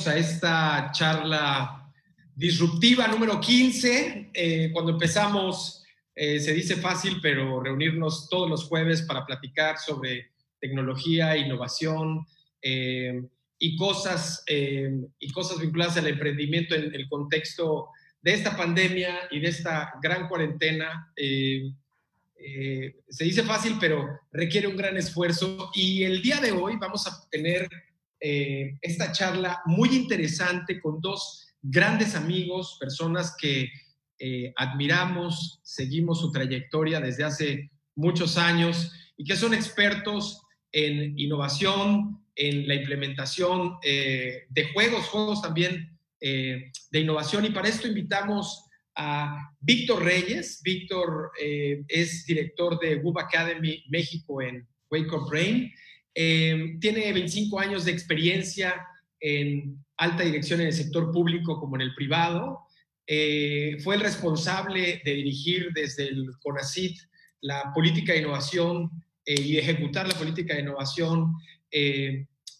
bienvenidos a esta charla disruptiva número 15. Eh, cuando empezamos, eh, se dice fácil, pero reunirnos todos los jueves para platicar sobre tecnología, innovación y, cosas, y cosas vinculadas al emprendimiento en el contexto de esta pandemia y de esta gran cuarentena. Eh, se dice fácil, pero requiere un gran esfuerzo. Y el día de hoy vamos a tener eh, esta charla muy interesante con dos grandes amigos, personas que eh, admiramos, seguimos su trayectoria desde hace muchos años y que son expertos en innovación, en la implementación de juegos, juegos también de innovación. Y para esto invitamos a Víctor Reyes. Víctor eh, es director de Wub Academy México en Wake Up Brain. Eh, tiene 25 años de experiencia en alta dirección en el sector público como en el privado. Eh, fue el responsable de dirigir desde el CONACIT la política de innovación y ejecutar la política de innovación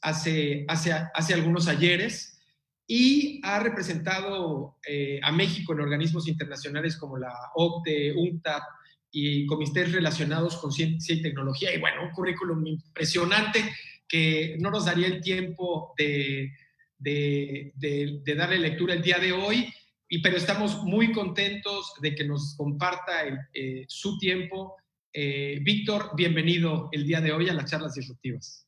hace, hace, hace algunos ayeres y ha representado eh, a México en organismos internacionales como la OCDE, UNCTAD y comités relacionados con ciencia y tecnología. Y bueno, un currículum impresionante que no nos daría el tiempo de, de, de, darle lectura el día de hoy, y, pero estamos muy contentos de que nos comparta eh, su tiempo. Eh, Víctor, bienvenido el día de hoy a las charlas disruptivas.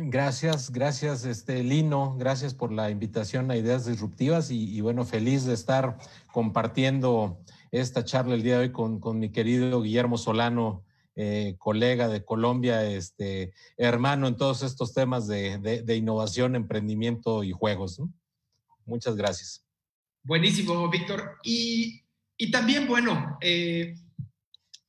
Gracias, gracias, este, Lino. Gracias por la invitación a Ideas Disruptivas y, bueno, feliz de estar compartiendo esta charla el día de hoy con, mi querido Guillermo Solano, eh, colega de Colombia, este, hermano en todos estos temas de, innovación, emprendimiento y juegos. Muchas gracias. Buenísimo, Víctor. Y, también, bueno, eh,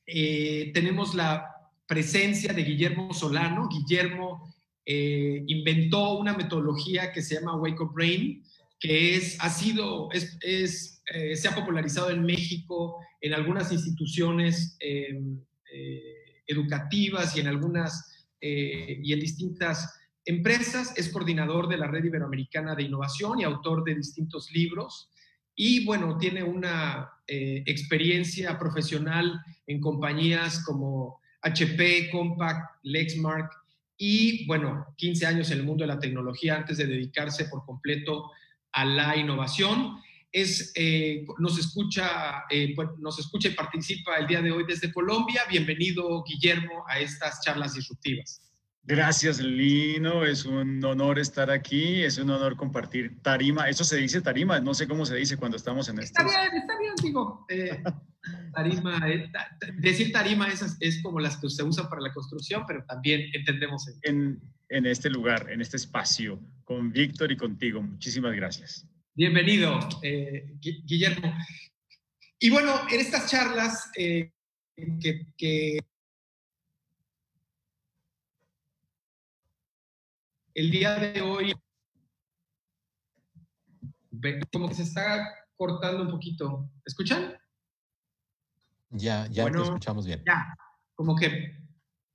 eh, tenemos la presencia de Guillermo Solano. Guillermo inventó una metodología que se llama Wake Up Brain, que es, ha sido, es eh, se ha popularizado en México en algunas instituciones em, eh, educativas y en algunas y en distintas empresas. Es coordinador de la Red Iberoamericana de Innovación y autor de distintos libros. Y bueno, tiene una experiencia profesional en compañías como HP, Compaq, Lexmark, y bueno, 15 años en el mundo de la tecnología antes de dedicarse por completo a la innovación. Es, eh, nos, escucha, eh, nos escucha y participa el día de hoy desde Colombia. Bienvenido, Guillermo, a estas charlas disruptivas. Gracias, Lino. Es un honor estar aquí. Es un honor compartir tarima. Eso se dice tarima. No sé cómo se dice cuando estamos en esto. Está bien, está bien, digo. Eh, tarima, eh, decir tarima es, es, como las que se usan para la construcción, pero también entendemos. En, en este lugar, en este espacio, con Víctor y contigo. Muchísimas gracias. Bienvenido, eh, Guillermo. Y bueno, en estas charlas que, que el día de hoy, como que se está cortando un poquito. ¿Escuchan? Ya, ya te escuchamos bien. Ya, como que,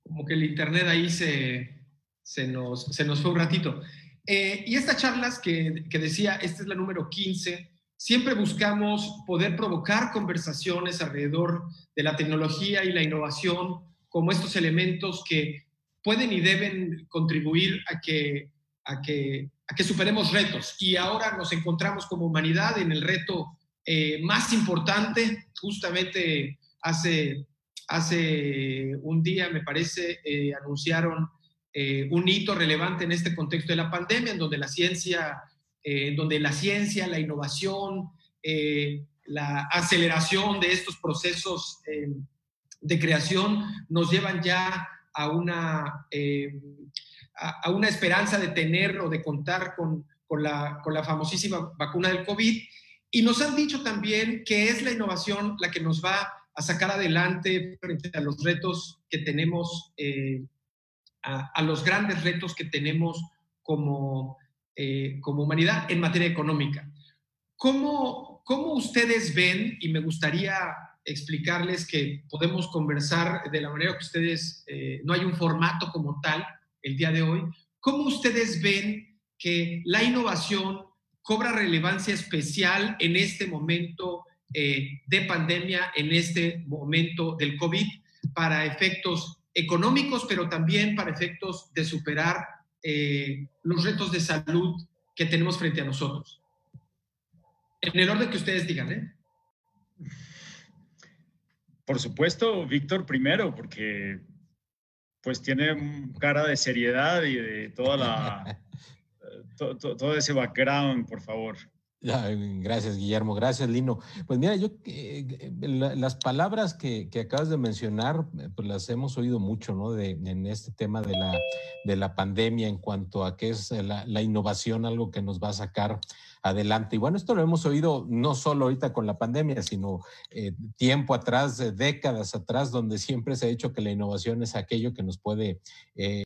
como que el internet ahí se, se, nos, se nos fue un ratito. Eh, y estas charlas que, decía, esta es la número 15, siempre buscamos poder provocar conversaciones alrededor de la tecnología y la innovación como estos elementos que pueden y deben contribuir a que, a que, a que superemos retos. Y ahora nos encontramos como humanidad en el reto eh, más importante. Justamente hace, hace un día, me parece, eh, anunciaron eh, un hito relevante en este contexto de la pandemia, en donde la ciencia, en donde la ciencia, la innovación, la aceleración de estos procesos de creación nos llevan ya a una, eh, a, una esperanza de tener o de contar con, con, la, con la famosísima vacuna del COVID. Y nos han dicho también que es la innovación la que nos va a sacar adelante frente a los retos que tenemos eh, a, los grandes retos que tenemos como, eh, como humanidad en materia económica. ¿Cómo, ¿Cómo ustedes ven, y me gustaría explicarles que podemos conversar de la manera que ustedes, eh, no hay un formato como tal el día de hoy, ¿cómo ustedes ven que la innovación cobra relevancia especial en este momento eh, de pandemia, en este momento del COVID, para efectos económicos, pero también para efectos de superar eh, los retos de salud que tenemos frente a nosotros? En el orden que ustedes digan, ¿eh? Por supuesto, Víctor primero, porque pues tiene cara de seriedad y de toda la, todo ese background, por favor. Gracias, Guillermo. Gracias, Lino. Pues mira, yo eh, las palabras que, acabas de mencionar, eh, pues las hemos oído mucho, ¿no? De, en este tema de la, de la pandemia en cuanto a qué es la, innovación, algo que nos va a sacar adelante. Y bueno, esto lo hemos oído no solo ahorita con la pandemia, sino eh, tiempo atrás, décadas atrás, donde siempre se ha dicho que la innovación es aquello que nos puede eh,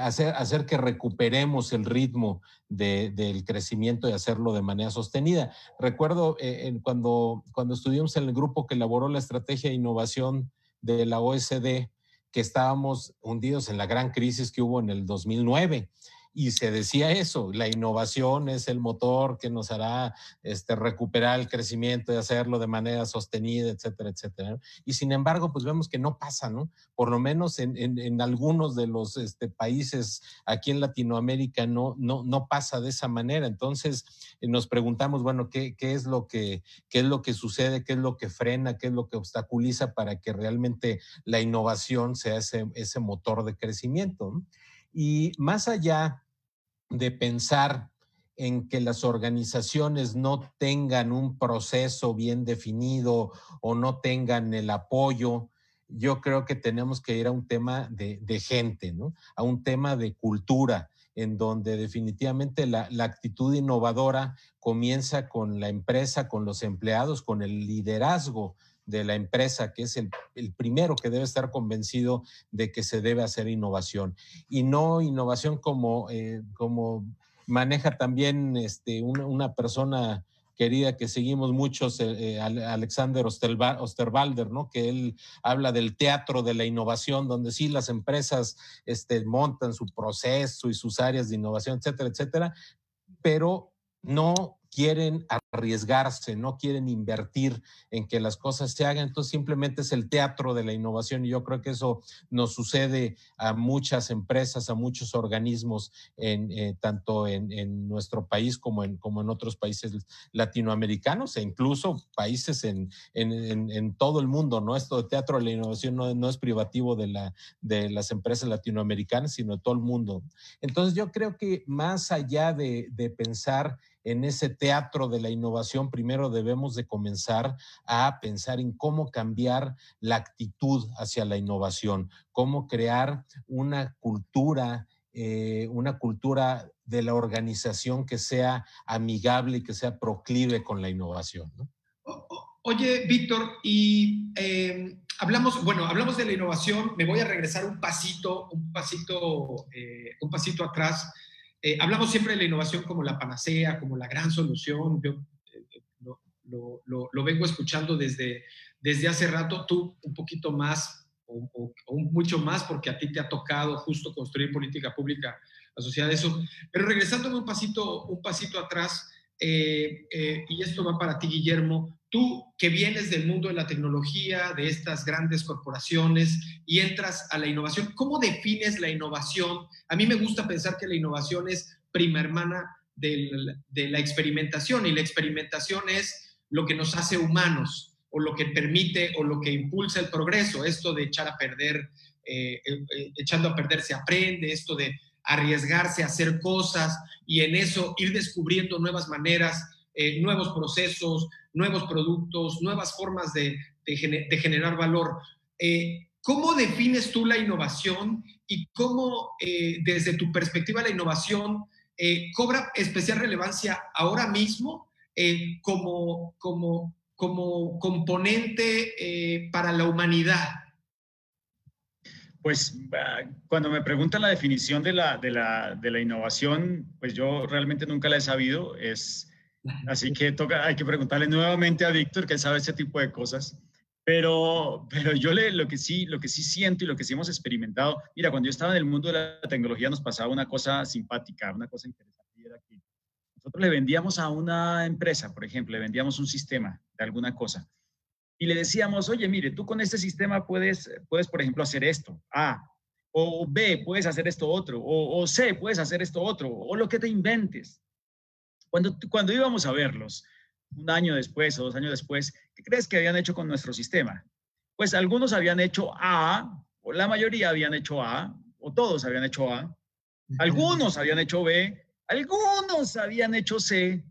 hacer, hacer, que recuperemos el ritmo del crecimiento y hacerlo de manera sostenida. Recuerdo eh, cuando, cuando estuvimos en el grupo que elaboró la estrategia de innovación de la OSD, que estábamos hundidos en la gran crisis que hubo en el 2009 y se decía eso, la innovación es el motor que nos hará este, recuperar el crecimiento y hacerlo de manera sostenida, etcétera, etcétera. Y sin embargo, pues vemos que no pasa, ¿no? Por lo menos en, algunos de los este, países aquí en Latinoamérica no, no, no pasa de esa manera. Entonces eh, nos preguntamos, bueno, ¿qué, ¿qué, es lo que, ¿qué es lo que sucede? ¿Qué es lo que frena? ¿Qué es lo que obstaculiza para que realmente la innovación sea ese, ese motor de crecimiento? ¿no? Y más allá de pensar en que las organizaciones no tengan un proceso bien definido o no tengan el apoyo, yo creo que tenemos que ir a un tema de, gente. A un tema de cultura, en donde definitivamente la, actitud innovadora comienza con la empresa, con los empleados, con el liderazgo de la empresa, que es el, primero que debe estar convencido de que se debe hacer innovación. Y no innovación como, eh, como maneja también este, una, persona querida que seguimos muchos, eh, eh, Alexander Osterwalder, ¿no? que él habla del teatro de la innovación, donde sí las empresas este, montan su proceso y sus áreas de innovación, etcétera, etcétera, pero no quieren arriesgarse, no quieren invertir en que las cosas se hagan, entonces simplemente es el teatro de la innovación y yo creo que eso nos sucede a muchas empresas, a muchos organismos, en, eh, tanto en, nuestro país como en, como en otros países latinoamericanos e incluso países en, en, todo el mundo, ¿no? Esto de teatro de la innovación no, es privativo de, la, de las empresas latinoamericanas, sino de todo el mundo. Entonces yo creo que más allá de, de pensar en ese teatro de la innovación, primero debemos de comenzar a pensar en cómo cambiar la actitud hacia la innovación, cómo crear una cultura, eh, una cultura de la organización que sea amigable y que sea proclive con la innovación. Oye, Víctor, y em, hablamos, bueno, hablamos de la innovación. Me voy a regresar un pasito, un pasito, eh, un pasito atrás eh, hablamos siempre de la innovación como la panacea, como la gran solución. Yo eh, lo, vengo escuchando desde, desde hace rato, tú un poquito más o, mucho más, porque a ti te ha tocado justo construir política pública asociada a eso. Pero regresándome un pasito, un pasito atrás, eh, y esto va para ti, Guillermo, Tú que vienes del mundo de la tecnología, de estas grandes corporaciones y entras a la innovación, ¿cómo defines la innovación? A mí me gusta pensar que la innovación es prima hermana de la experimentación y la experimentación es lo que nos hace humanos o lo que permite o lo que impulsa el progreso. Esto de echar a perder, eh, eh, eh, echando a perder se aprende, esto de arriesgarse a hacer cosas y en eso ir descubriendo nuevas maneras, nuevos procesos, nuevos productos, nuevas formas de, generar valor. Eh, ¿Cómo defines tú la innovación y cómo eh, desde tu perspectiva la innovación eh, cobra especial relevancia ahora mismo como, como, como componente para la humanidad? pues cuando me preguntan la definición de la, de la, de la innovación, pues yo realmente nunca la he sabido. Es, así que toca, hay que preguntarle nuevamente a Víctor, que él sabe ese tipo de cosas. Pero, pero yo le, lo, que sí, lo que sí siento y lo que sí hemos experimentado, mira, cuando yo estaba en el mundo de la tecnología nos pasaba una cosa simpática, una cosa interesante, era que nosotros le vendíamos a una empresa, por ejemplo, le vendíamos un sistema de alguna cosa y le decíamos, oye, mire, tú con este sistema puedes, puedes por ejemplo, hacer esto, A, o B, puedes hacer esto otro, o, C, puedes hacer esto otro, o lo que te inventes. Cuando, cuando íbamos a verlos, un año después o dos años después, ¿qué crees que habían hecho con nuestro sistema? Pues algunos habían hecho A, o la mayoría habían hecho A, o todos habían hecho A, algunos habían hecho B, algunos habían hecho C,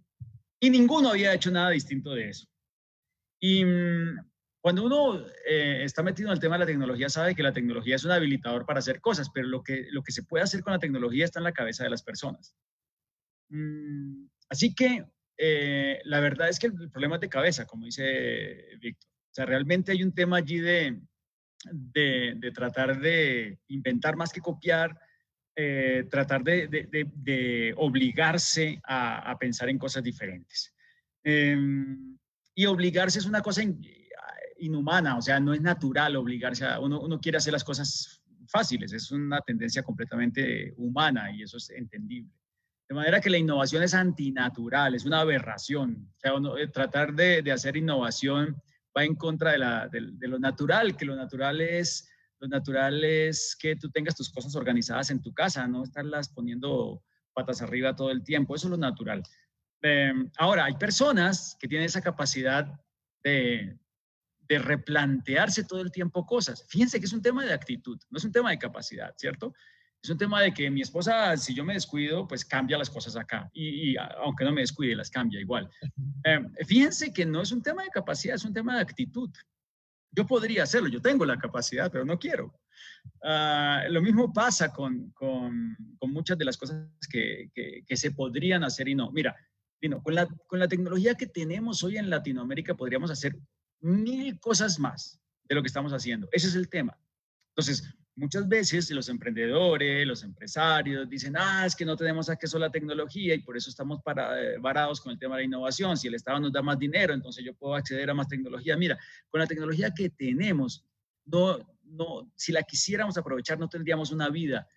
y ninguno había hecho nada distinto de eso. Y mm, cuando uno eh, está metido en el tema de la tecnología, sabe que la tecnología es un habilitador para hacer cosas, pero lo que, lo que se puede hacer con la tecnología está en la cabeza de las personas. Mm, así que eh, la verdad es que el problema es de cabeza, como dice Víctor. O sea, realmente hay un tema allí de, de, tratar de inventar más que copiar, eh, tratar de, de obligarse a, a, pensar en cosas diferentes. Em, y obligarse es una cosa inhumana, o sea, no es natural obligarse a, uno, uno quiere hacer las cosas fáciles, es una tendencia completamente humana y eso es entendible. De manera que la innovación es antinatural, es una aberración. O sea, eh, tratar de, hacer innovación va en contra de, lo natural, que lo natural es lo natural que tú tengas tus cosas organizadas en tu casa, no estarlas poniendo patas arriba todo el tiempo. Eso es lo natural. Em, ahora, hay personas que tienen esa capacidad de, de replantearse todo el tiempo cosas. Fíjense que es un tema de actitud, no es un tema de capacidad, ¿cierto? Es un tema de que mi esposa, si yo me descuido, pues cambia las cosas acá. Y, aunque no me descuide, las cambia igual. Em, fíjense que no es un tema de capacidad, es un tema de actitud. Yo podría hacerlo, yo tengo la capacidad, pero no quiero. Ah, lo mismo pasa con, con, con, muchas de las cosas que, que, que, se podrían hacer y no. Mira, con la, con la tecnología que tenemos hoy en Latinoamérica podríamos hacer mil cosas más de lo que estamos haciendo. Ese es el tema. Entonces, muchas veces los emprendedores, los empresarios dicen, ah, es que no tenemos acceso a la tecnología y por eso estamos para, eh, varados con el tema de la innovación. Si el Estado nos da más dinero, entonces yo puedo acceder a más tecnología. Mira, con la tecnología que tenemos, no, no, si la quisiéramos aprovechar, no tendríamos una vida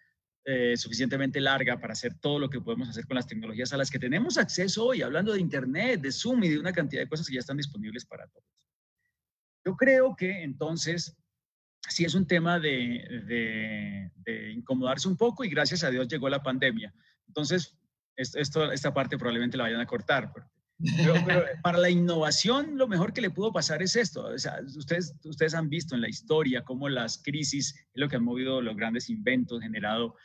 eh, suficientemente larga para hacer todo lo que podemos hacer con las tecnologías a las que tenemos acceso hoy, hablando de Internet, de Zoom y de una cantidad de cosas que ya están disponibles para todos. Yo creo que entonces sí es un tema de, de, incomodarse un poco y gracias a Dios llegó la pandemia. Entonces, esto, esta parte probablemente la vayan a cortar, pero, para la innovación, lo mejor que le pudo pasar es esto. O sea, ustedes, ustedes han visto en la historia cómo las crisis es lo que han movido los grandes inventos, generado.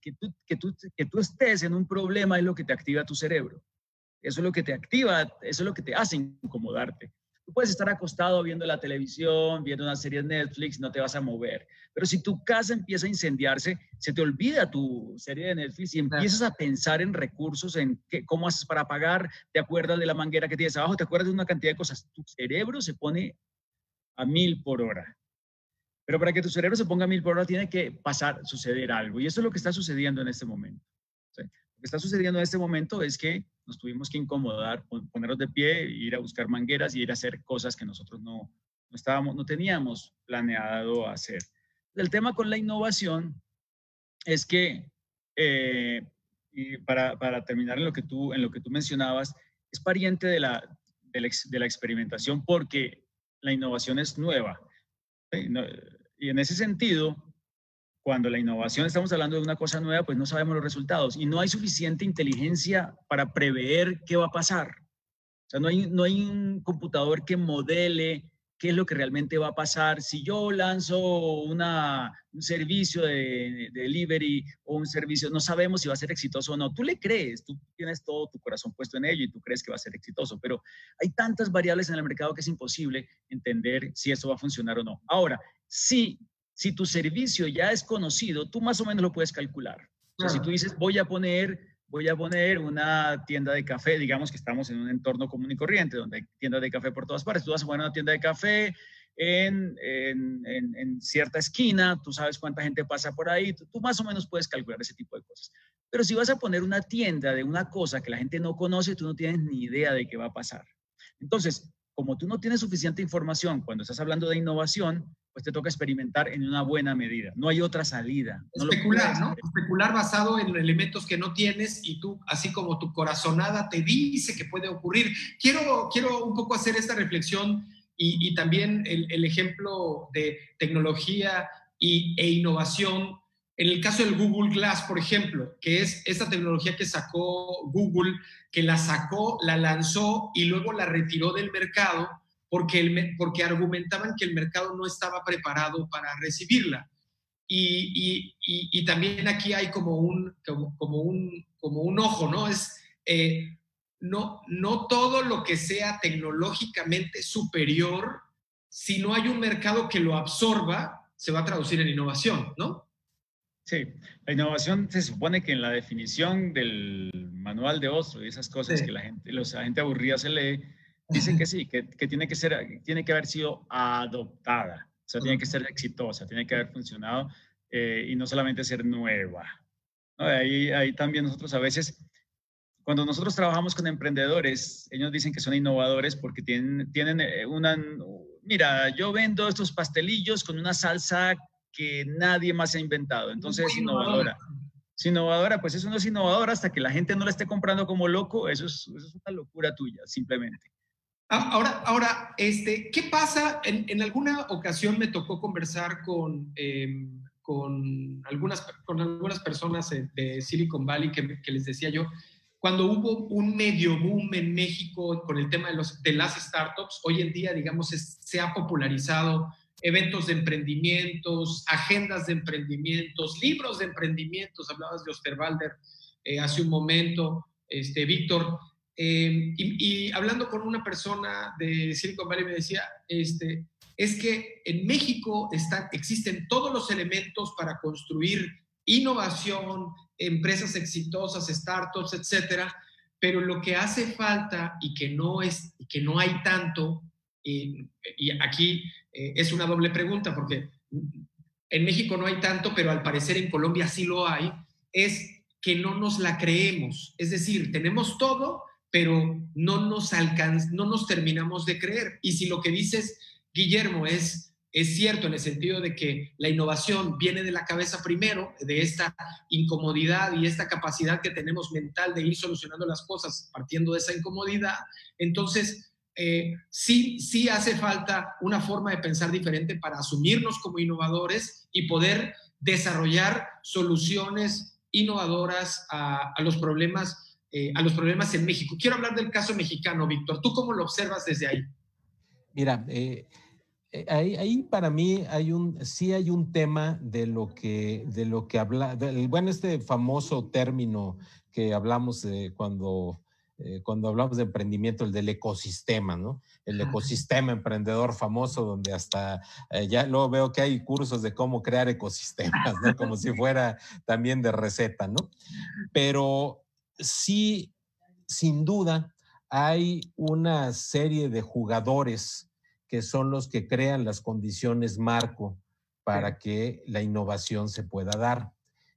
que, tú, que, tú, que tú estés en un problema es lo que te activa tu cerebro. Eso es lo que te activa, eso es lo que te hace incomodarte. Tú puedes estar acostado viendo la televisión, viendo una serie de Netflix, no te vas a mover. Pero si tu casa empieza a incendiarse, se te olvida tu serie de Netflix y empiezas a pensar en recursos, en qué, cómo haces para pagar, te acuerdas de la manguera que tienes abajo, te acuerdas de una cantidad de cosas. Tu cerebro se pone a mil por hora. Pero para que tu cerebro se ponga a mil por hora tiene que pasar, suceder algo. Y eso es lo que está sucediendo en este momento. Lo está sucediendo en este momento es que nos tuvimos que incomodar, ponernos de pie, ir a buscar mangueras y ir a hacer cosas que nosotros no, no, estábamos, no teníamos planeado hacer. El tema con la innovación es que, eh, para, para, terminar en lo, que tú, en lo que tú mencionabas, es pariente de la, de la experimentación porque la innovación es nueva. Y en ese sentido, cuando la innovación estamos hablando de una cosa nueva, pues no sabemos los resultados y no hay suficiente inteligencia para prever qué va a pasar. O sea, no hay, no hay un computador que modele qué es lo que realmente va a pasar. Si yo lanzo una, un servicio de, de, delivery o un servicio, no sabemos si va a ser exitoso o no. Tú le crees, tú tienes todo tu corazón puesto en ello y tú crees que va a ser exitoso, pero hay tantas variables en el mercado que es imposible entender si eso va a funcionar o no. Ahora, sí si tu servicio ya es conocido, tú más o menos lo puedes calcular. O sea, si tú dices, voy a poner, voy a poner una tienda de café, digamos que estamos en un entorno común y corriente, donde hay tiendas de café por todas partes, tú vas a poner una tienda de café en, en, cierta esquina, tú sabes cuánta gente pasa por ahí, tú, tú, más o menos puedes calcular ese tipo de cosas. Pero si vas a poner una tienda de una cosa que la gente no conoce, tú no tienes ni idea de qué va a pasar. Entonces, como tú no tienes suficiente información cuando estás hablando de innovación, pues te toca experimentar en una buena medida. No hay otra salida. Especular, ¿no? Especular basado en elementos que no tienes y tú, así como tu corazonada te dice que puede ocurrir. Quiero, quiero un poco hacer esta reflexión y, también el, ejemplo de tecnología y, e innovación. En el caso del Google Glass, por ejemplo, que es esta tecnología que sacó Google, que la sacó, la lanzó y luego la retiró del mercado porque, el, porque argumentaban que el mercado no estaba preparado para recibirla. Y, y también aquí hay como un, como, un, como un ojo, ¿no? Es, eh, no, no todo lo que sea tecnológicamente superior, si no hay un mercado que lo absorba, se va a traducir en innovación, ¿no? Sí, la innovación se supone que en la definición del manual de Ostro y esas cosas que la gente, la gente aburrida se lee, dicen que sí, que, tiene que ser, tiene que haber sido adoptada, o sea, tiene que ser exitosa, tiene que haber funcionado eh, y no solamente ser nueva. Ahí, ahí también nosotros a veces cuando nosotros trabajamos con emprendedores, ellos dicen que son innovadores porque tienen, tienen eh, una, mira, yo vendo estos pastelillos con una salsa que nadie más ha inventado, entonces es innovadora. Es innovadora, pues eso no es innovador hasta que la gente no la esté comprando como loco, eso es, eso es una locura tuya, simplemente. Ah, ahora, ahora este, ¿qué pasa? En, alguna ocasión me tocó conversar con, em, con, algunas, con algunas personas de Silicon Valley que, que les decía yo, cuando hubo un medio boom en México con el tema de, los, de las startups, hoy en día, digamos, se ha popularizado eventos de emprendimientos, agendas de emprendimientos, libros de emprendimientos, hablabas de Osterwalder eh, hace un momento, este, Víctor, eh, y, hablando con una persona de Silicon Valley me decía, este, es que en México están, existen todos los elementos para construir innovación, empresas exitosas, startups, etcétera, pero lo que hace falta y que no, es, que no hay tanto, y, aquí eh, es una doble pregunta, porque en México no hay tanto, pero al parecer en Colombia sí lo hay, es que no nos la creemos. Es decir, tenemos todo, pero no nos alcanz, no nos terminamos de creer. Y si lo que dices, Guillermo, es es cierto en el sentido de que la innovación viene de la cabeza primero, de esta incomodidad y esta capacidad que tenemos mental de ir solucionando las cosas partiendo de esa incomodidad. Entonces, eh, sí, sí hace falta una forma de pensar diferente para asumirnos como innovadores y poder desarrollar soluciones innovadoras a, los problemas eh, a los problemas en México. Quiero hablar del caso mexicano, Víctor. ¿Tú cómo lo observas desde ahí? Mira, eh, eh, ahí, para mí hay un, sí hay un tema de lo que, de lo que habla, bueno, este famoso término que hablamos cuando, eh, cuando hablamos de emprendimiento, el del ecosistema, ¿no? El ecosistema emprendedor famoso, donde hasta eh, ya luego veo que hay cursos de cómo crear ecosistemas, ¿no? Como si fuera también de receta, ¿no? Pero sí, sin duda, hay una serie de jugadores que son los que crean las condiciones marco para que la innovación se pueda dar.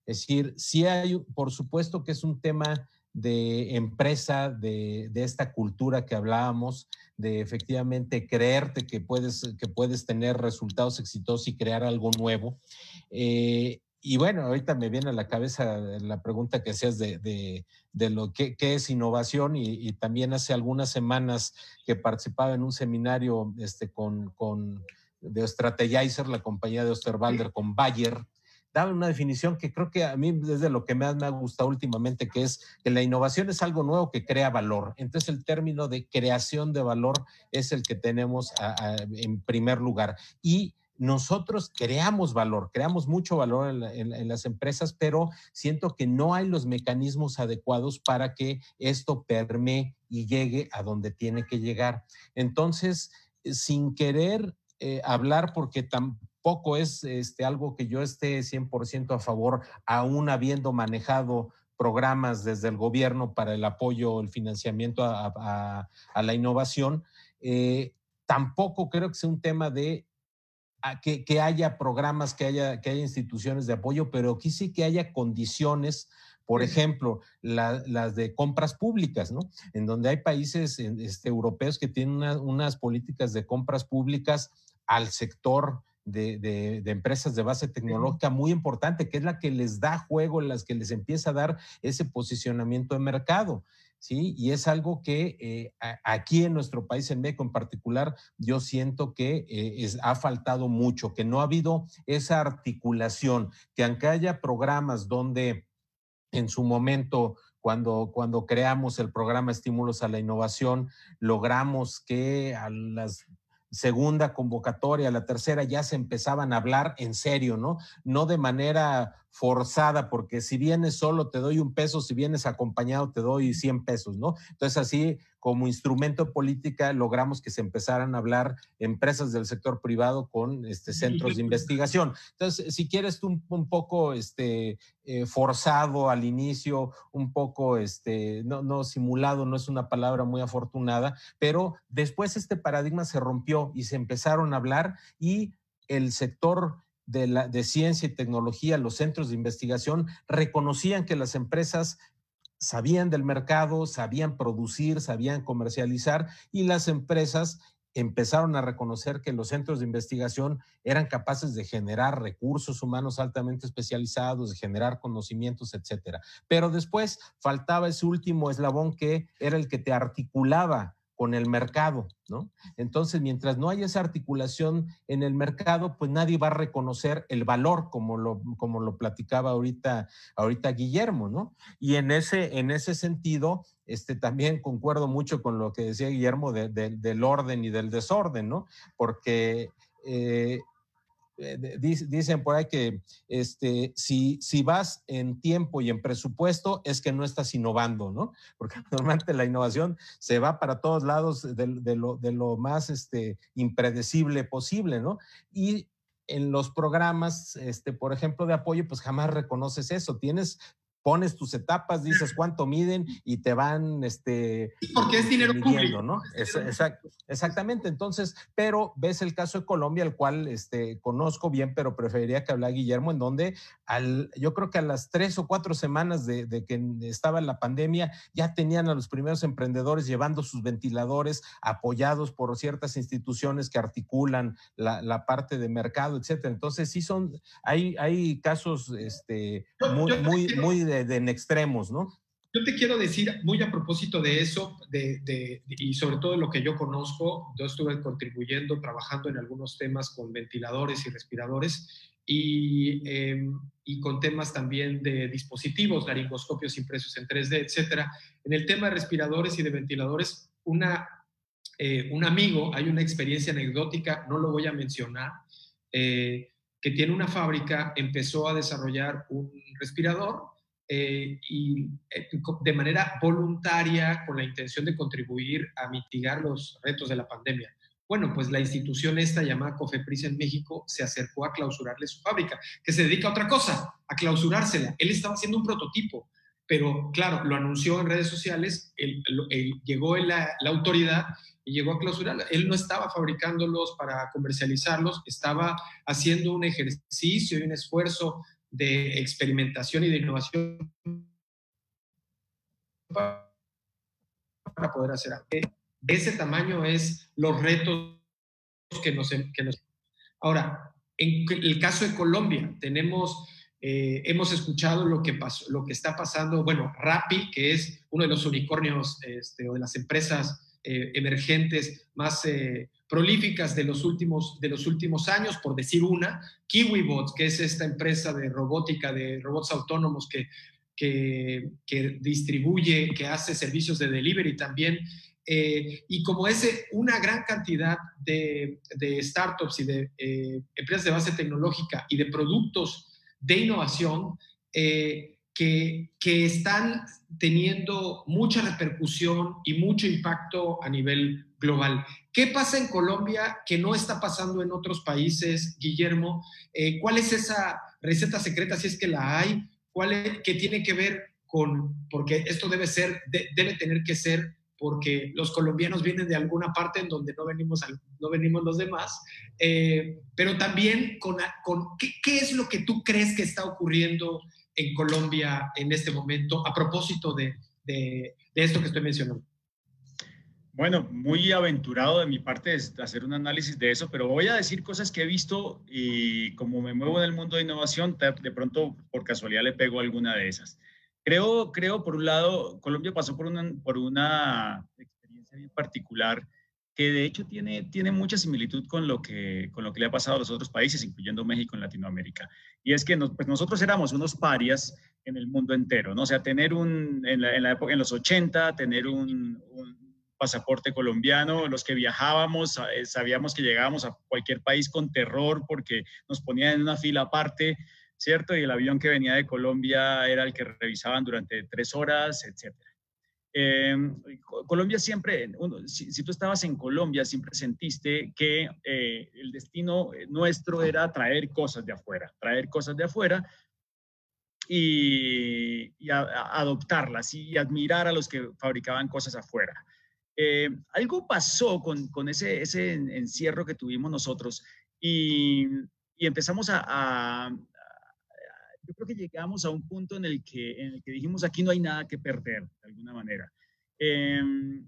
Es decir, sí hay, por supuesto que es un tema de empresa, de, esta cultura que hablábamos, de efectivamente creerte que puedes, que puedes tener resultados exitosos y crear algo nuevo. Eh, y bueno, ahorita me viene a la cabeza la pregunta que hacías de, lo que, es innovación y, también hace algunas semanas que participaba en un seminario este, con, con de Strategizer, la compañía de Osterwalder, con Bayer, daba una definición que creo que a mí es de lo que más me ha gustado últimamente, que es que la innovación es algo nuevo que crea valor. Entonces el término de creación de valor es el que tenemos en primer lugar. Y nosotros creamos valor, creamos mucho valor en, las empresas, pero siento que no hay los mecanismos adecuados para que esto permee y llegue a donde tiene que llegar. Entonces, eh, sin querer eh, hablar, porque tampoco es este, algo que yo esté 100% a favor, aún habiendo manejado programas desde el gobierno para el apoyo, el financiamiento a, la innovación, eh, tampoco creo que sea un tema de que, que, haya programas, que haya, que haya instituciones de apoyo, pero aquí sí que haya condiciones por ejemplo, las de compras públicas, ¿no? En donde hay países este, europeos que tienen unas políticas de compras públicas al sector de, empresas de base tecnológica muy importante, que es la que les da juego, las que les empieza a dar ese posicionamiento de mercado. ¿Sí? Y es algo que eh, aquí en nuestro país, en México en particular, yo siento que eh, ha faltado mucho, que no ha habido esa articulación, que aunque haya programas donde en su momento cuando, cuando, creamos el programa Estímulos a la Innovación, logramos que a las segunda convocatoria, la tercera, ya se empezaban a hablar en serio, ¿no? No de manera forzada, porque si vienes solo te doy un peso, si vienes acompañado te doy 100 pesos, ¿no? Entonces así como instrumento de política logramos que se empezaran a hablar empresas del sector privado con este, centros de investigación. Entonces, si quieres tú un, poco este, eh, forzado al inicio, un poco este, no, no simulado, no es una palabra muy afortunada, pero después este paradigma se rompió y se empezaron a hablar y el sector de, ciencia y tecnología, los centros de investigación, reconocían que las empresas sabían del mercado, sabían producir, sabían comercializar y las empresas empezaron a reconocer que los centros de investigación eran capaces de generar recursos humanos altamente especializados, de generar conocimientos, etcétera. Pero después faltaba ese último eslabón que era el que te articulaba con el mercado, ¿no? Entonces, mientras no haya esa articulación en el mercado, pues nadie va a reconocer el valor, como lo, como lo platicaba ahorita, ahorita Guillermo, ¿no? Y en ese, en ese sentido, este, también concuerdo mucho con lo que decía Guillermo del orden y del desorden, ¿no? Porque eh, dicen por ahí que este, si, si vas en tiempo y en presupuesto es que no estás innovando, ¿no? Porque normalmente la innovación se va para todos lados de, lo, de lo, más este, impredecible posible, ¿no? Y en los programas, este, por ejemplo, de apoyo, pues jamás reconoces eso. Tienes pones tus etapas, dices cuánto miden y te van, este... Porque es dinero público. ¿no? exactamente, entonces, pero ves el caso de Colombia, el cual este, conozco bien, pero preferiría que hablara Guillermo, en donde al, yo creo que a las tres o cuatro semanas de, que estaba la pandemia, ya tenían a los primeros emprendedores llevando sus ventiladores apoyados por ciertas instituciones que articulan la, parte de mercado, etcétera. Entonces, sí son, hay, hay casos este, muy, muy, muy de en extremos, ¿no? Yo te quiero decir, muy a propósito de eso, de, y sobre todo lo que yo conozco, yo estuve contribuyendo, trabajando en algunos temas con ventiladores y respiradores y, em, con temas también de dispositivos, laringoscopios impresos en 3D, etcétera. En el tema de respiradores y de ventiladores, una, eh, un amigo, hay una experiencia anecdótica, no lo voy a mencionar, eh, que tiene una fábrica, empezó a desarrollar un respirador eh, y eh, de manera voluntaria con la intención de contribuir a mitigar los retos de la pandemia. Bueno, pues la institución esta llamada Cofepris en México se acercó a clausurarle su fábrica, que se dedica a otra cosa, a clausurársela. Él estaba haciendo un prototipo, pero claro, lo anunció en redes sociales, llegó la, la autoridad y llegó a clausurarla. Él no estaba fabricándolos para comercializarlos, estaba haciendo un ejercicio y un esfuerzo de experimentación y de innovación para poder hacer algo. De ese tamaño es los retos que nos, que nos... Ahora, en el caso de Colombia, tenemos, eh, hemos escuchado lo que, pasó, lo que está pasando, bueno, Rappi, que es uno de los unicornios este, o de las empresas eh, emergentes más eh, prolíficas de los, últimos, de los últimos años, por decir una, KiwiBots, que es esta empresa de robótica, de robots autónomos que, que, distribuye, que hace servicios de delivery también. Eh, y como es una gran cantidad de, de startups y de eh, empresas de base tecnológica y de productos de innovación, eh, que, que, están teniendo mucha repercusión y mucho impacto a nivel global. ¿Qué pasa en Colombia que no está pasando en otros países, Guillermo? Eh, ¿Cuál es esa receta secreta, si es que la hay? ¿Cuál ¿Qué tiene que ver con, porque esto debe ser, debe tener que ser porque los colombianos vienen de alguna parte en donde no venimos, no venimos los demás, eh, pero también con, ¿qué, es lo que tú crees que está ocurriendo en Colombia en este momento a propósito de, de esto que estoy mencionando. Bueno, muy aventurado de mi parte hacer un análisis de eso, pero voy a decir cosas que he visto y como me muevo en el mundo de innovación, de pronto por casualidad le pego alguna de esas. Creo, creo por un lado, Colombia pasó por una, por una experiencia bien particular que de hecho tiene, tiene mucha similitud con lo, que, con lo que le ha pasado a los otros países, incluyendo México en Latinoamérica. Y es que pues nosotros éramos unos parias en el mundo entero, ¿no? O sea, tener un, en la, en la época, en los 80, tener un pasaporte colombiano, los que viajábamos eh, sabíamos que llegábamos a cualquier país con terror porque nos ponían en una fila aparte, ¿cierto? Y el avión que venía de Colombia era el que revisaban durante tres horas, etc. Em, Colombia siempre, si, tú estabas en Colombia, siempre sentiste que eh, el destino nuestro era traer cosas de afuera, traer cosas de afuera y, adoptarlas y admirar a los que fabricaban cosas afuera. Eh, algo pasó con, con ese, ese, encierro que tuvimos nosotros y, y empezamos a, Yo creo que llegamos a un punto en el, que, en el que dijimos, aquí no hay nada que perder, de alguna manera. Em,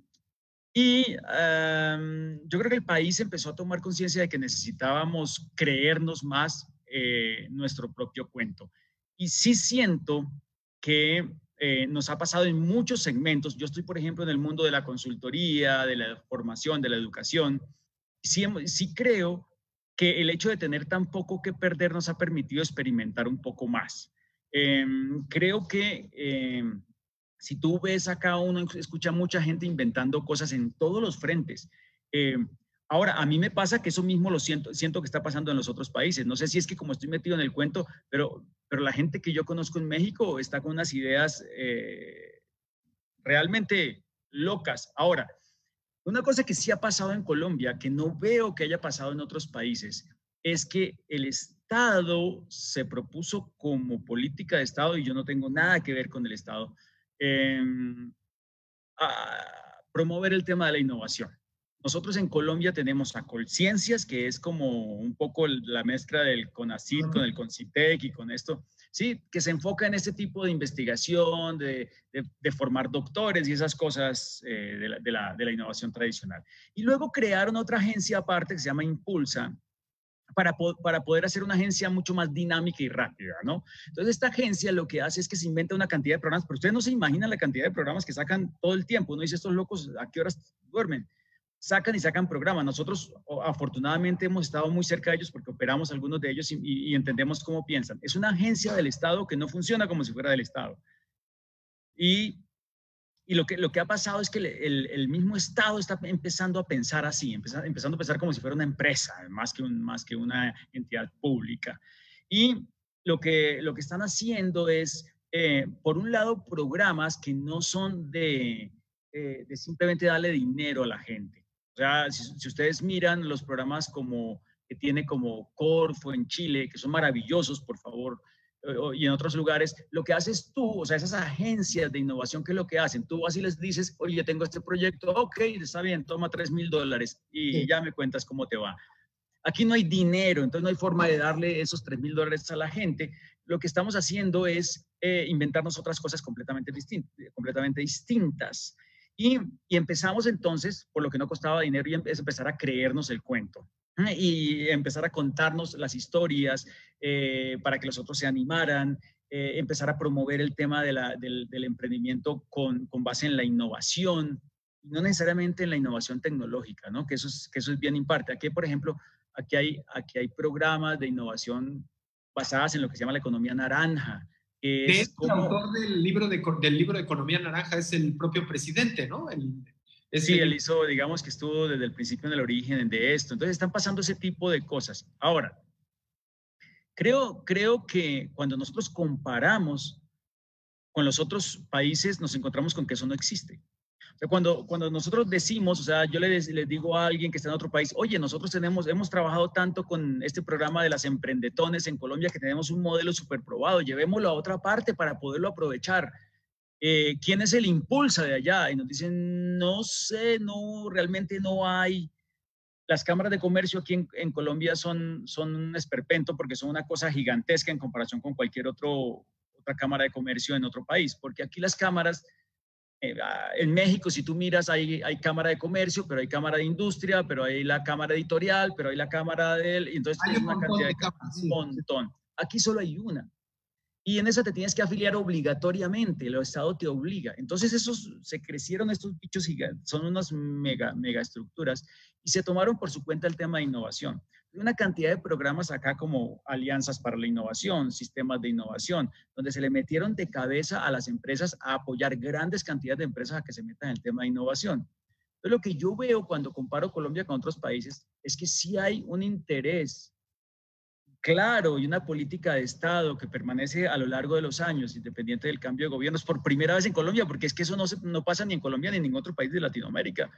y em, yo creo que el país empezó a tomar conciencia de que necesitábamos creernos más eh, nuestro propio cuento. Y sí siento que eh, nos ha pasado en muchos segmentos. Yo estoy, por ejemplo, en el mundo de la consultoría, de la formación, de la educación. Sí, sí creo que el hecho de tener tan poco que perder nos ha permitido experimentar un poco más. Em, creo que em, si tú ves acá, uno escucha mucha gente inventando cosas en todos los frentes. Ahora, a mí me pasa que eso mismo lo siento, siento que está pasando en los otros países. No sé si es que como estoy metido en el cuento, pero, pero la gente que yo conozco en México está con unas ideas eh, realmente locas. Ahora, una cosa que sí ha pasado en Colombia, que no veo que haya pasado en otros países, es que el Estado se propuso como política de Estado, y yo no tengo nada que ver con el Estado, em, a promover el tema de la innovación. Nosotros en Colombia tenemos a Colciencias, que es como un poco la mezcla del CONACYT con el CONCITEC y con esto, sí, que se enfoca en este tipo de investigación, de, formar doctores y esas cosas eh, de, la, de la innovación tradicional. Y luego crearon otra agencia aparte que se llama Impulsa, para, para, poder hacer una agencia mucho más dinámica y rápida, ¿no? Entonces, esta agencia lo que hace es que se inventa una cantidad de programas, pero ustedes no se imaginan la cantidad de programas que sacan todo el tiempo. Uno dice, estos locos, ¿a qué horas duermen? Sacan y sacan programas. Nosotros afortunadamente hemos estado muy cerca de ellos porque operamos algunos de ellos y, entendemos cómo piensan. Es una agencia del Estado que no funciona como si fuera del Estado. Y, y lo, que, lo que ha pasado es que el, mismo Estado está empezando a pensar así, empezando, empezando a pensar como si fuera una empresa, más que, un, más que una entidad pública. Y lo que, lo que están haciendo es, eh, por un lado, programas que no son de, eh, de simplemente darle dinero a la gente sea, si, ustedes miran los programas como que tiene como Corfo en Chile, que son maravillosos, por favor, y en otros lugares, lo que haces tú, o sea, esas agencias de innovación, ¿qué es lo que hacen? Tú vas y les dices, oye, tengo este proyecto, ok, está bien, toma 3 mil dólares y ya me cuentas cómo te va. Aquí no hay dinero, entonces no hay forma de darle esos 3 mil dólares a la gente. Lo que estamos haciendo es eh, inventarnos otras cosas completamente, distintas, completamente distintas. Y, empezamos entonces, por lo que no costaba dinero, y empezar a creernos el cuento y empezar a contarnos las historias eh, para que los otros se animaran, eh, empezar a promover el tema de la, del, emprendimiento con, con, base en la innovación, no necesariamente en la innovación tecnológica, ¿no? que, eso es, que eso es bien imparte. Aquí, por ejemplo, aquí hay, aquí hay programas de innovación basadas en lo que se llama la economía naranja, es el autor del libro, de, del libro de Economía Naranja es el propio presidente, ¿no? El, sí, él hizo, digamos que estuvo desde el principio en el origen de esto. Entonces están pasando ese tipo de cosas. Ahora, creo, creo que cuando nosotros comparamos con los otros países, nos encontramos con que eso no existe cuando, cuando nosotros decimos, o sea, yo les, les, digo a alguien que está en otro país, oye, nosotros tenemos, hemos trabajado tanto con este programa de las emprendetones en Colombia que tenemos un modelo súper probado, llevémoslo a otra parte para poderlo aprovechar. eh, ¿quién es el impulsa de allá? Y nos dicen, no sé, no, realmente no hay. Las cámaras de comercio aquí en, Colombia son, son un esperpento porque son una cosa gigantesca en comparación con cualquier otro, otra cámara de comercio en otro país, porque aquí las cámaras en México, si tú miras, hay, hay cámara de comercio, pero hay cámara de industria, pero hay la cámara editorial, pero hay la cámara de él, y entonces hay una cantidad de cámaras, un montón. Aquí solo hay una. Y en esa te tienes que afiliar obligatoriamente, el Estado te obliga. Entonces esos, se crecieron estos bichos gigantes, son unas mega, mega estructuras, y se tomaron por su cuenta el tema de innovación una cantidad de programas acá como alianzas para la innovación, sistemas de innovación, donde se le metieron de cabeza a las empresas a apoyar grandes cantidades de empresas a que se metan en el tema de innovación. Entonces, lo que yo veo cuando comparo Colombia con otros países es que sí hay un interés claro y una política de Estado que permanece a lo largo de los años, independiente del cambio de gobiernos, por primera vez en Colombia, porque es que eso no, no pasa ni en Colombia ni en ningún otro país de Latinoamérica.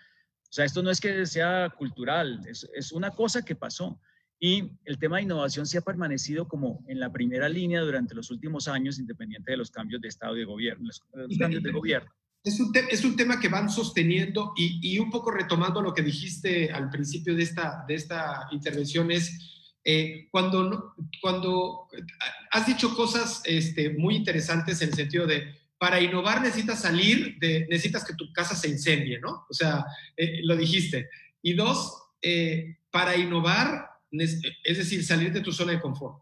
O sea, esto no es que sea cultural, es, es, una cosa que pasó. Y el tema de innovación sí ha permanecido como en la primera línea durante los últimos años, independiente de los cambios de Estado y de gobierno, los, cambios de gobierno. Es un, es un tema que van sosteniendo y, y, un poco retomando lo que dijiste al principio de esta, de esta intervención es eh, cuando, cuando has dicho cosas este, muy interesantes en el sentido de para innovar necesitas salir de, necesitas que tu casa se incendie, ¿no? O sea, eh, lo dijiste. Y dos, eh, para innovar, es decir, salir de tu zona de confort.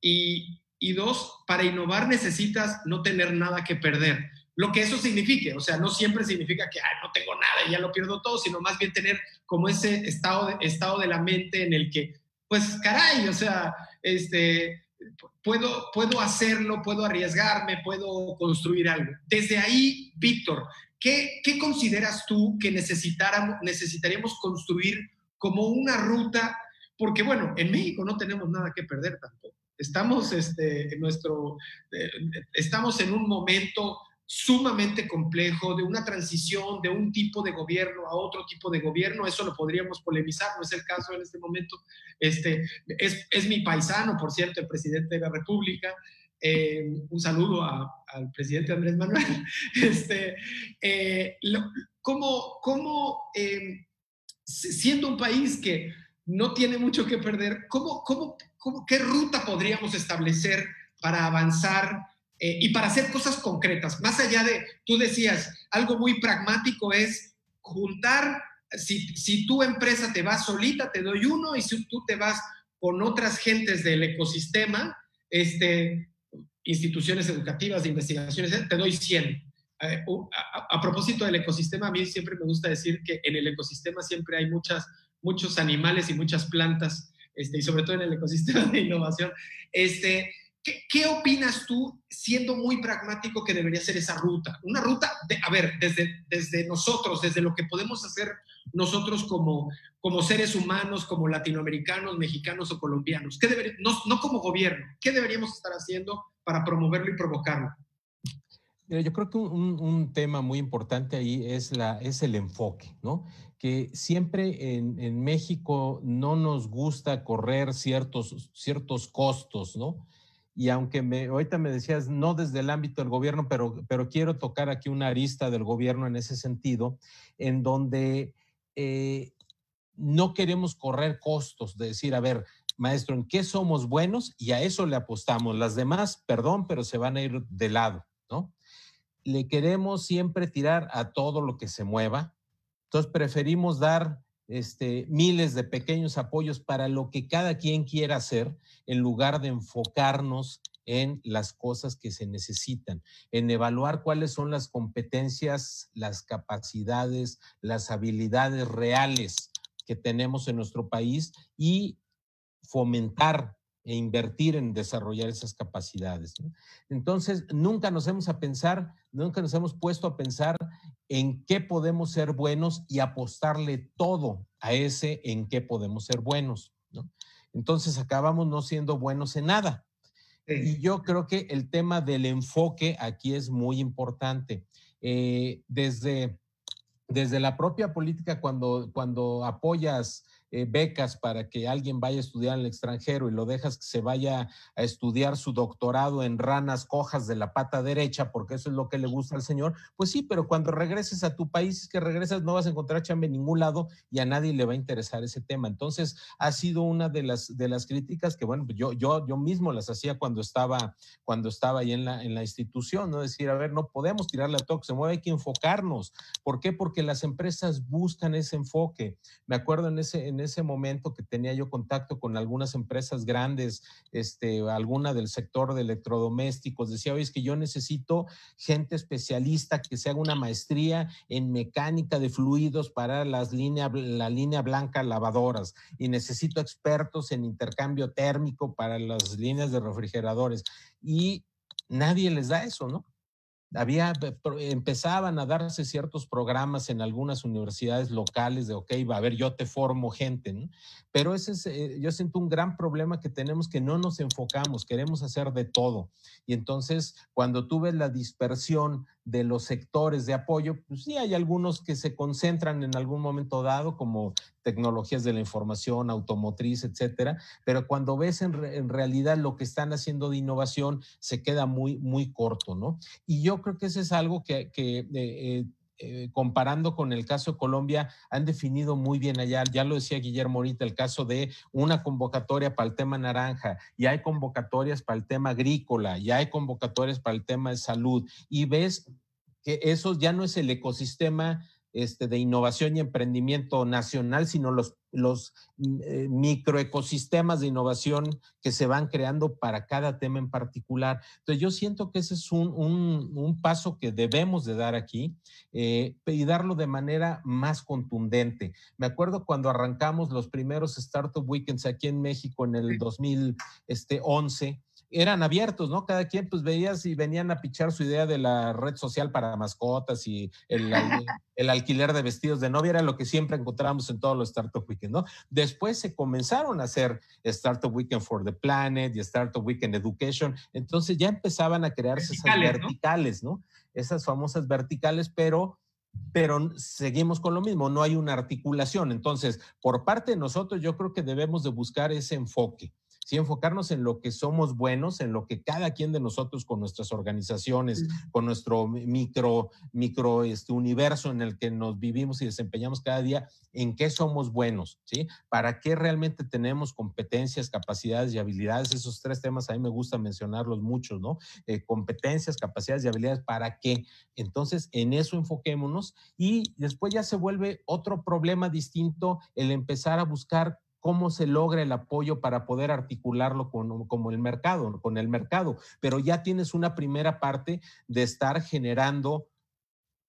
Y, y dos, para innovar necesitas no tener nada que perder. Lo que eso signifique, o sea, no siempre significa que no tengo nada y ya lo pierdo todo, sino más bien tener como ese estado de, estado de la mente en el que, pues, caray, o sea, este, puedo, puedo hacerlo, puedo arriesgarme, puedo construir algo. Desde ahí, Víctor, ¿qué, ¿qué, consideras tú que necesitaríamos construir como una ruta? Porque bueno, en México no tenemos nada que perder tampoco. Estamos, este, en nuestro, eh, estamos en un momento sumamente complejo, de una transición de un tipo de gobierno a otro tipo de gobierno, eso lo podríamos polemizar, no es el caso en este momento. Este, es, es mi paisano, por cierto, el presidente de la República. Eh, un saludo al presidente Andrés Manuel. Este, eh, ¿Cómo, cómo eh, siendo un país que no tiene mucho que perder, ¿cómo, cómo, cómo, qué ruta podríamos establecer para avanzar eh, y para hacer cosas concretas, más allá de, tú decías, algo muy pragmático es juntar, si, si tu empresa te va solita, te doy uno, y si tú te vas con otras gentes del ecosistema, este, instituciones educativas, de investigaciones, te doy 100. Eh, a, propósito del ecosistema, a mí siempre me gusta decir que en el ecosistema siempre hay muchas, muchos animales y muchas plantas, este, y sobre todo en el ecosistema de innovación. Este, ¿Qué, opinas tú, siendo muy pragmático, que debería ser esa ruta? Una ruta, de, a ver, desde, desde nosotros, desde lo que podemos hacer nosotros como, como seres humanos, como latinoamericanos, mexicanos o colombianos, ¿qué no, no como gobierno, ¿qué deberíamos estar haciendo para promoverlo y provocarlo? yo creo que un, un, tema muy importante ahí es, la, es el enfoque, ¿no? Que siempre en, en México no nos gusta correr ciertos, ciertos costos, ¿no? Y aunque me, ahorita me decías, no desde el ámbito del gobierno, pero, pero quiero tocar aquí una arista del gobierno en ese sentido, en donde eh, no queremos correr costos, de decir, a ver, maestro, ¿en qué somos buenos? Y a eso le apostamos. Las demás, perdón, pero se van a ir de lado, ¿no? Le queremos siempre tirar a todo lo que se mueva. Entonces preferimos dar este, miles de pequeños apoyos para lo que cada quien quiera hacer, en lugar de enfocarnos en las cosas que se necesitan, en evaluar cuáles son las competencias, las capacidades, las habilidades reales que tenemos en nuestro país y fomentar e invertir en desarrollar esas capacidades. Entonces, nunca nos hemos a pensar, nunca nos hemos puesto a pensar en qué podemos ser buenos y apostarle todo a ese en qué podemos ser buenos. Entonces, acabamos no siendo buenos en nada. Y yo creo que el tema del enfoque aquí es muy importante. Eh, desde, desde la propia política, cuando, cuando apoyas eh, becas para que alguien vaya a estudiar en el extranjero y lo dejas que se vaya a estudiar su doctorado en ranas cojas de la pata derecha, porque eso es lo que le gusta al señor, pues sí, pero cuando regreses a tu país, que regresas, no vas a encontrar chamba en ningún lado y a nadie le va a interesar ese tema. Entonces, ha sido una de las, de las críticas que, bueno, yo, yo, yo mismo las hacía cuando estaba, cuando estaba ahí en la, en la institución, ¿no? Decir, a ver, no podemos tirarle a todo se mueve, hay que enfocarnos. ¿Por qué? Porque las empresas buscan ese enfoque. Me acuerdo en ese, en ese momento que tenía yo contacto con algunas empresas grandes, este, alguna del sector de electrodomésticos, decía, oye, es que yo necesito gente especialista que se haga una maestría en mecánica de fluidos para las líneas, la línea blanca lavadoras y necesito expertos en intercambio térmico para las líneas de refrigeradores. Y nadie les da eso, ¿no? Había, empezaban a darse ciertos programas en algunas universidades locales de, ok, va a ver, yo te formo gente, ¿no? Pero ese es, eh, yo siento un gran problema que tenemos que no nos enfocamos, queremos hacer de todo. Y entonces, cuando tú ves la dispersión de los sectores de apoyo, pues sí hay algunos que se concentran en algún momento dado, como tecnologías de la información, automotriz, etcétera, pero cuando ves en, realidad lo que están haciendo de innovación, se queda muy, muy corto, ¿no? Y yo creo que eso es algo que, eh, eh, eh, comparando con el caso de Colombia, han definido muy bien allá. Ya lo decía Guillermo ahorita, el caso de una convocatoria para el tema naranja, y hay convocatorias para el tema agrícola, y hay convocatorias para el tema de salud, y ves que eso ya no es el ecosistema este, de innovación y emprendimiento nacional, sino los, los mm, eh, microecosistemas de innovación que se van creando para cada tema en particular. Entonces, yo siento que ese es un, un, paso que debemos de dar aquí eh, y darlo de manera más contundente. Me acuerdo cuando arrancamos los primeros Startup Weekends aquí en México en el 2011 eran abiertos, ¿no? Cada quien pues veía si venían a pichar su idea de la red social para mascotas y el, el, alquiler de vestidos de novia, era lo que siempre encontramos en todos los Startup Weekend, ¿no? Después se comenzaron a hacer Startup Weekend for the Planet y Startup Weekend Education, entonces ya empezaban a crearse esas verticales, ¿no? Esas famosas verticales, pero pero seguimos con lo mismo, no hay una articulación. Entonces, por parte de nosotros, yo creo que debemos de buscar ese enfoque sí enfocarnos en lo que somos buenos, en lo que cada quien de nosotros con nuestras organizaciones, con nuestro micro, micro este, universo en el que nos vivimos y desempeñamos cada día, en qué somos buenos, ¿sí? Para qué realmente tenemos competencias, capacidades y habilidades. Esos tres temas a mí me gusta mencionarlos muchos, ¿no? Eh, competencias, capacidades y habilidades, ¿para qué? Entonces, en eso enfoquémonos y después ya se vuelve otro problema distinto el empezar a buscar cómo se logra el apoyo para poder articularlo con, como el mercado, con el mercado. Pero ya tienes una primera parte de estar generando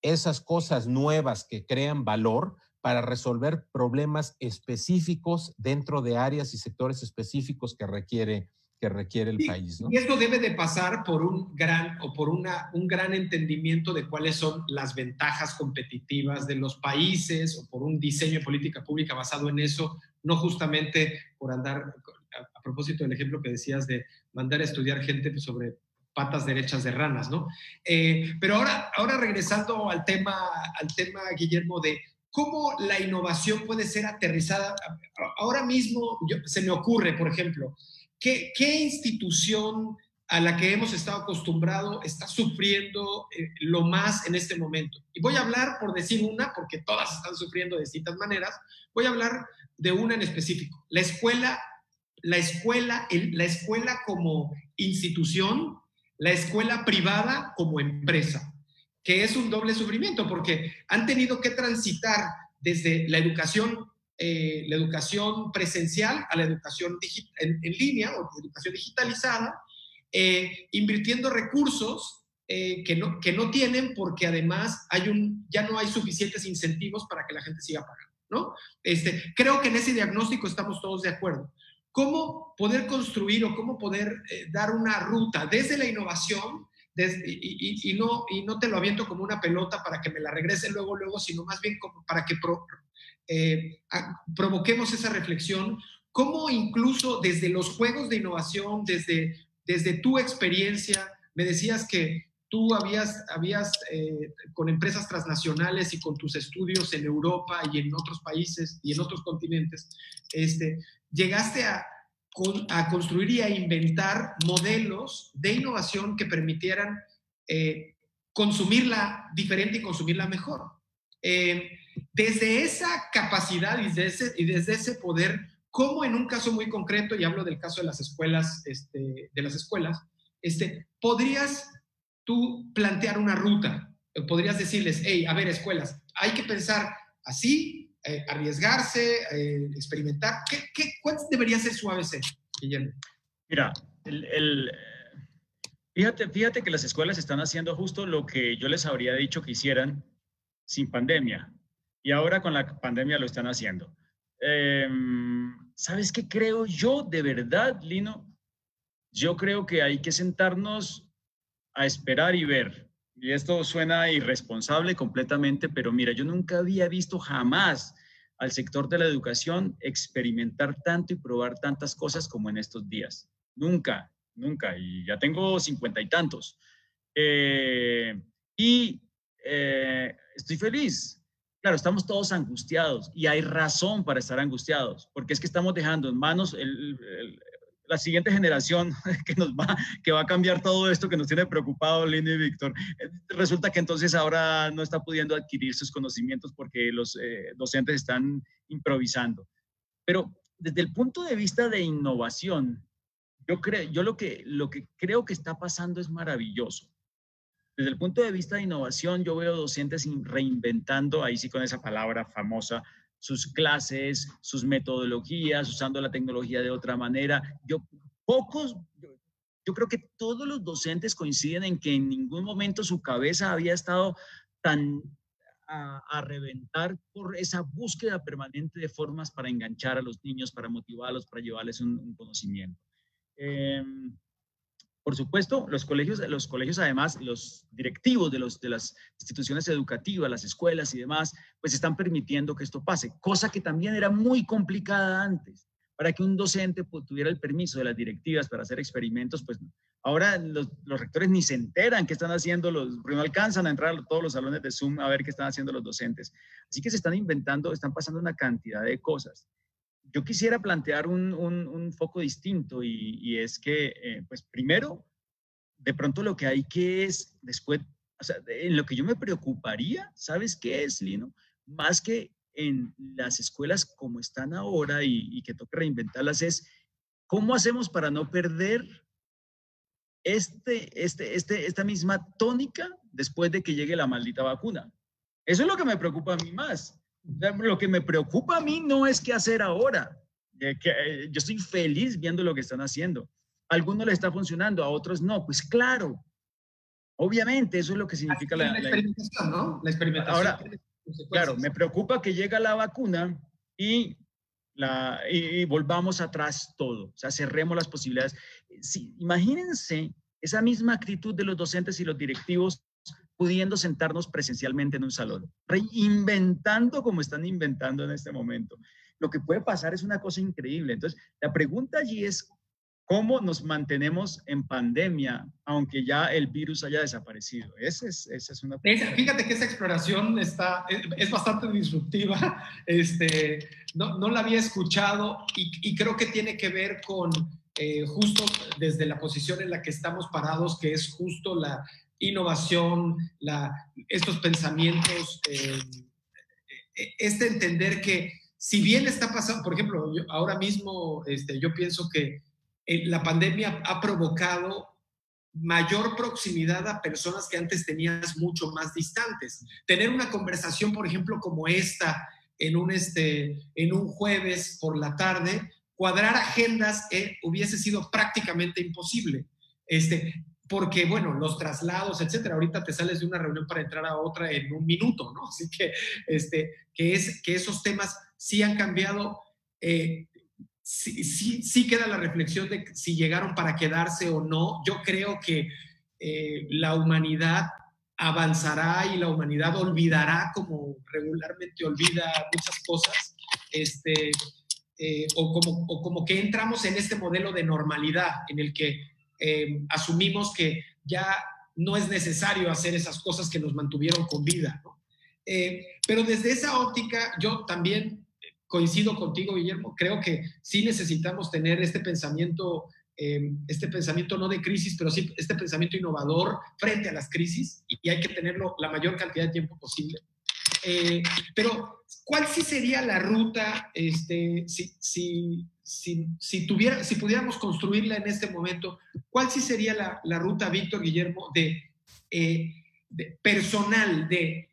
esas cosas nuevas que crean valor para resolver problemas específicos dentro de áreas y sectores específicos que requiere que requiere el país. Y esto debe de pasar por un gran o por una, un gran entendimiento de cuáles son las ventajas competitivas de los países o por un diseño de política pública basado en eso, no justamente por andar, a, propósito del ejemplo que decías de mandar a estudiar gente sobre patas derechas de ranas, ¿no? Eh, pero ahora, ahora regresando al tema, al tema, Guillermo, de cómo la innovación puede ser aterrizada. Ahora mismo se me ocurre, por ejemplo, ¿qué, ¿qué, institución a la que hemos estado acostumbrados está sufriendo eh, lo más en este momento? Y voy a hablar por decir una, porque todas están sufriendo de distintas maneras, voy a hablar de una en específico. La escuela, la escuela, la escuela como institución, la escuela privada como empresa, que es un doble sufrimiento porque han tenido que transitar desde la educación, eh, la educación presencial a la educación en, línea o educación digitalizada, eh, invirtiendo recursos eh, que, no, que no tienen porque además hay un, ya no hay suficientes incentivos para que la gente siga pagando. Este, creo que en ese diagnóstico estamos todos de acuerdo. ¿Cómo poder construir o cómo poder eh, dar una ruta desde la innovación y, no, te lo aviento como una pelota para que me la regrese luego, luego, sino más bien como para que eh, provoquemos esa reflexión? ¿Cómo incluso desde los juegos de innovación, desde tu experiencia, me decías que tú habías, habías eh, con empresas transnacionales y con tus estudios en Europa y en otros países y en otros continentes, este, llegaste a, a construir y a inventar modelos de innovación que permitieran eh, consumirla diferente y consumirla mejor. Eh, desde esa capacidad y desde, ese, y desde ese poder, como en un caso muy concreto, y hablo del caso de las escuelas, este, de las escuelas, este, podrías plantear una ruta, podrías decirles, hey, a ver, escuelas, hay que pensar así, eh, arriesgarse, eh, experimentar. ¿Qué, qué, cuál debería ser su ABC, Guillermo? Mira, el, fíjate, fíjate que las escuelas están haciendo justo lo que yo les habría dicho que hicieran sin pandemia. Y ahora con la pandemia lo están haciendo. Em, ¿Sabes qué creo yo de verdad, Lino? Yo creo que hay que sentarnos a esperar y ver. Y esto suena irresponsable completamente, pero mira, yo nunca había visto jamás al sector de la educación experimentar tanto y probar tantas cosas como en estos días. Nunca, nunca. Y ya tengo cincuenta y tantos. Eh, y eh, estoy feliz. Claro, estamos todos angustiados y hay razón para estar angustiados, porque es que estamos dejando en manos la siguiente generación que nos va, que va a cambiar todo esto que nos tiene preocupado Lino y Víctor. Eh, resulta que entonces ahora no está pudiendo adquirir sus conocimientos porque los eh, docentes están improvisando. Pero desde el punto de vista de innovación, yo, creo, yo lo, que, lo que creo que está pasando es maravilloso. Desde el punto de vista de innovación, yo veo docentes reinventando, ahí sí con esa palabra famosa, sus clases, sus metodologías, usando la tecnología de otra manera. Yo, pocos, yo creo que todos los docentes coinciden en que en ningún momento su cabeza había estado tan a, reventar por esa búsqueda permanente de formas para enganchar a los niños, para motivarlos, para llevarles un, conocimiento. Em, por supuesto, los colegios, los colegios además, los directivos de, los, de las instituciones educativas, las escuelas y demás, pues están permitiendo que esto pase, cosa que también era muy complicada antes. Para que un docente tuviera el permiso de las directivas para hacer experimentos, pues ahora los, rectores ni se enteran qué están haciendo, los, no alcanzan a entrar a todos los salones de Zoom a ver qué están haciendo los docentes. Así que se están inventando, están pasando una cantidad de cosas yo quisiera plantear un, un, foco distinto y, es que, eh, pues primero, de pronto lo que hay que es, después, o sea, en lo que yo me preocuparía, ¿sabes qué es, Lino? Más que en las escuelas como están ahora y, y que toca reinventarlas, es cómo hacemos para no perder este, este, este, esta misma tónica después de que llegue la maldita vacuna. Eso es lo que me preocupa a mí más. Lo que me preocupa a mí no es qué hacer ahora. que, eh, yo estoy feliz viendo lo que están haciendo. A algunos le está funcionando, a otros no. Pues claro, obviamente eso es lo que significa la, experimentación, ¿no? La experimentación. Ahora, claro, me preocupa que llegue la vacuna y, la, y, volvamos atrás todo. O sea, cerremos las posibilidades. Sí, imagínense esa misma actitud de los docentes y los directivos pudiendo sentarnos presencialmente en un salón, reinventando como están inventando en este momento. Lo que puede pasar es una cosa increíble. Entonces, la pregunta allí es, ¿cómo nos mantenemos en pandemia aunque ya el virus haya desaparecido? Esa es, esa es una pregunta. Fíjate que esa exploración está, es, bastante disruptiva. Este, no, no la había escuchado y, y, creo que tiene que ver con... Eh, justo desde la posición en la que estamos parados, que es justo la, innovación, estos pensamientos, eh, eh, este entender que si bien está pasando, por ejemplo, ahora mismo este, yo pienso que eh, la pandemia ha provocado mayor proximidad a personas que antes tenías mucho más distantes. Tener una conversación, por ejemplo, como esta, en un, este, en un jueves por la tarde, cuadrar agendas hubiese sido prácticamente imposible. Este, porque, bueno, los traslados, etcétera, ahorita te sales de una reunión para entrar a otra en un minuto, ¿no? Así que, este, que, es, que esos temas sí han cambiado. Eh, sí, sí, queda la reflexión de si llegaron para quedarse o no. Yo creo que eh, la humanidad avanzará y la humanidad olvidará como regularmente olvida muchas cosas, este, eh, o, como, o como que entramos en este modelo de normalidad en el que eh, asumimos que ya no es necesario hacer esas cosas que nos mantuvieron con vida. Eh, pero desde esa óptica, yo también coincido contigo, Guillermo, creo que sí necesitamos tener este pensamiento, eh, este pensamiento no de crisis, pero sí este pensamiento innovador frente a las crisis y hay que tenerlo la mayor cantidad de tiempo posible. Eh, pero, ¿cuál sí sería la ruta este, si, si, si, si, tuviera, si pudiéramos construirla en este momento? ¿Cuál sí sería la, la ruta, Víctor Guillermo, de, eh, de personal, de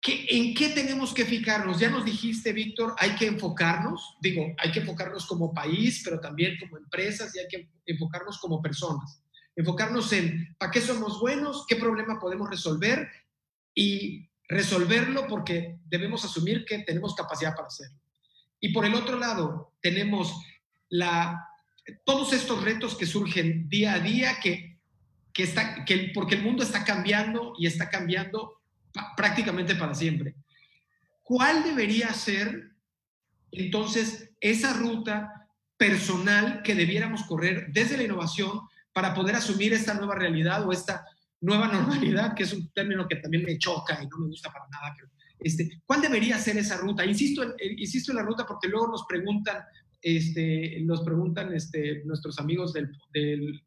¿qué, en qué tenemos que fijarnos? Ya nos dijiste, Víctor, hay que enfocarnos, digo, hay que enfocarnos como país, pero también como empresas y hay que enfocarnos como personas. Enfocarnos en para qué somos buenos, qué problema podemos resolver y resolverlo porque debemos asumir que tenemos capacidad para hacerlo. Y por el otro lado, tenemos todos estos retos que surgen día a día, que, que está, que, porque el mundo está cambiando y está cambiando prácticamente para siempre. ¿Cuál debería ser entonces esa ruta personal que debiéramos correr desde la innovación para poder asumir esta nueva realidad o esta nueva normalidad, que es un término que también me choca y no me gusta para nada, pero este, ¿cuál debería ser esa ruta? Insisto, eh, insisto en la ruta porque luego nos preguntan, este, nos preguntan este, nuestros amigos del,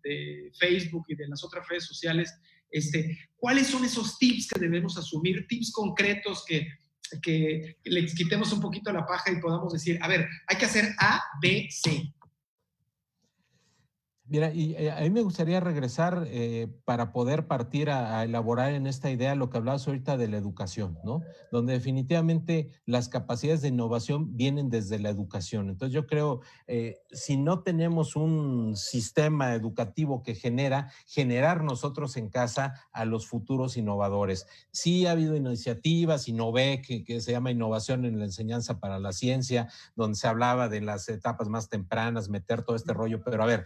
de Facebook y de las otras redes sociales, este, ¿cuáles son esos tips que debemos asumir? Tips concretos que, que les quitemos un poquito la paja y podamos decir, a ver, hay que hacer A, B, C. Mira, y eh, a mí me gustaría regresar eh, para poder partir a, elaborar en esta idea lo que hablabas ahorita de la educación, ¿no? Donde definitivamente las capacidades de innovación vienen desde la educación. Entonces yo creo, eh, si no tenemos un sistema educativo que genera, generar nosotros en casa a los futuros innovadores. Sí ha habido iniciativas, Innove, que, que se llama innovación en la enseñanza para la ciencia, donde se hablaba de las etapas más tempranas, meter todo este rollo, pero a ver,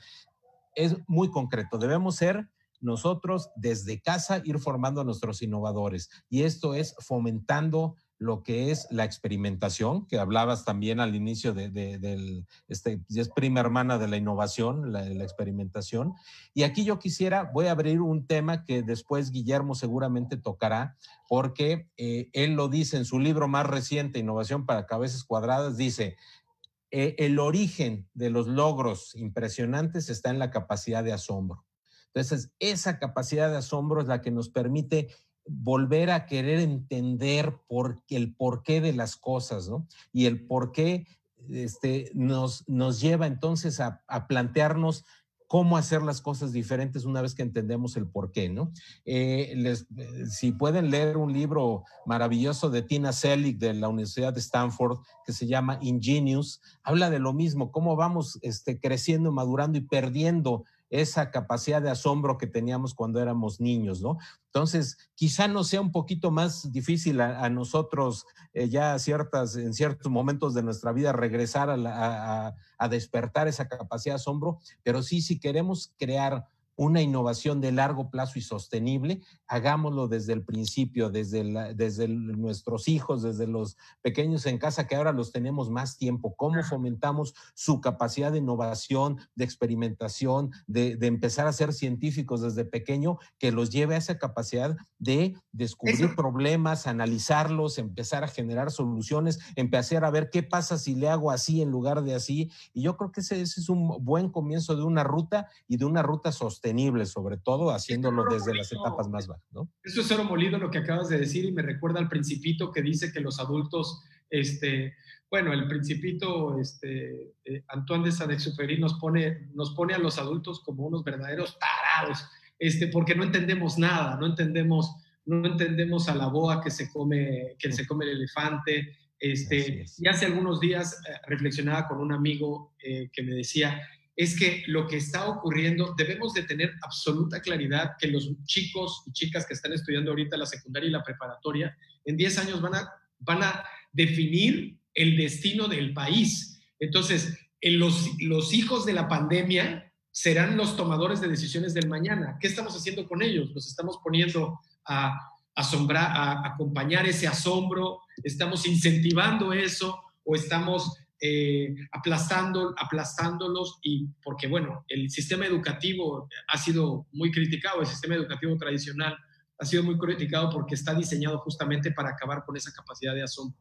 es muy concreto. Debemos ser nosotros desde casa ir formando a nuestros innovadores. Y esto es fomentando lo que es la experimentación, que hablabas también al inicio de, del, este, es prima hermana de la innovación, la, experimentación. Y aquí yo quisiera, voy a abrir un tema que después Guillermo seguramente tocará, porque eh, él lo dice en su libro más reciente, Innovación para Cabezas Cuadradas, dice, eh, el origen de los logros impresionantes está en la capacidad de asombro. Entonces, esa capacidad de asombro es la que nos permite volver a querer entender por, el porqué de las cosas, ¿no? Y el porqué este, nos, nos lleva entonces a, a plantearnos cómo hacer las cosas diferentes una vez que entendemos el por qué, ¿no? Eh, eh, si pueden leer un libro maravilloso de Tina Selig de la Universidad de Stanford que se llama Ingenious, habla de lo mismo, cómo vamos este, creciendo, madurando y perdiendo esa capacidad de asombro que teníamos cuando éramos niños, ¿no? Entonces, quizá no sea un poquito más difícil a, nosotros eh, ya ciertas, en ciertos momentos de nuestra vida regresar a, a despertar esa capacidad de asombro, pero sí, si queremos crear una innovación de largo plazo y sostenible, hagámoslo desde el principio, desde, desde nuestros hijos, desde los pequeños en casa, que ahora los tenemos más tiempo. ¿Cómo fomentamos su capacidad de innovación, de experimentación, de, empezar a ser científicos desde pequeño, que los lleve a esa capacidad de descubrir problemas, analizarlos, empezar a generar soluciones, empezar a ver qué pasa si le hago así en lugar de así? Y yo creo que ese, ese es un buen comienzo de una ruta y de una ruta sostenible sobre todo haciéndolo desde las etapas más bajas, ¿no? Eso es oro molido lo que acabas de decir y me recuerda al principito que dice que los adultos, este, bueno, el principito, este, eh, Antoine de Saint-Exupéry nos pone, nos pone a los adultos como unos verdaderos tarados, este, porque no entendemos nada, no entendemos, no entendemos a la boa que se come, que se come el elefante, este, y hace algunos días eh, reflexionaba con un amigo eh, que me decía, es que lo que está ocurriendo, debemos de tener absoluta claridad que los chicos y chicas que están estudiando ahorita la secundaria y la preparatoria, en 10 años van a, van a definir el destino del país. Entonces, en los, los hijos de la pandemia serán los tomadores de decisiones del mañana. ¿Qué estamos haciendo con ellos? Los estamos poniendo a asombrar, a acompañar ese asombro, estamos incentivando eso o estamos eh, aplastando, aplastándolos y porque, bueno, el sistema educativo ha sido muy criticado, el sistema educativo tradicional ha sido muy criticado porque está diseñado justamente para acabar con esa capacidad de asombro.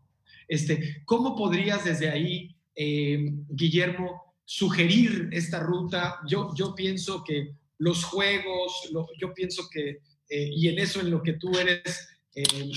Este, ¿Cómo podrías desde ahí, eh, Guillermo, sugerir esta ruta? Yo, yo pienso que los juegos, yo pienso que, eh, y en eso en lo que tú eres, eh,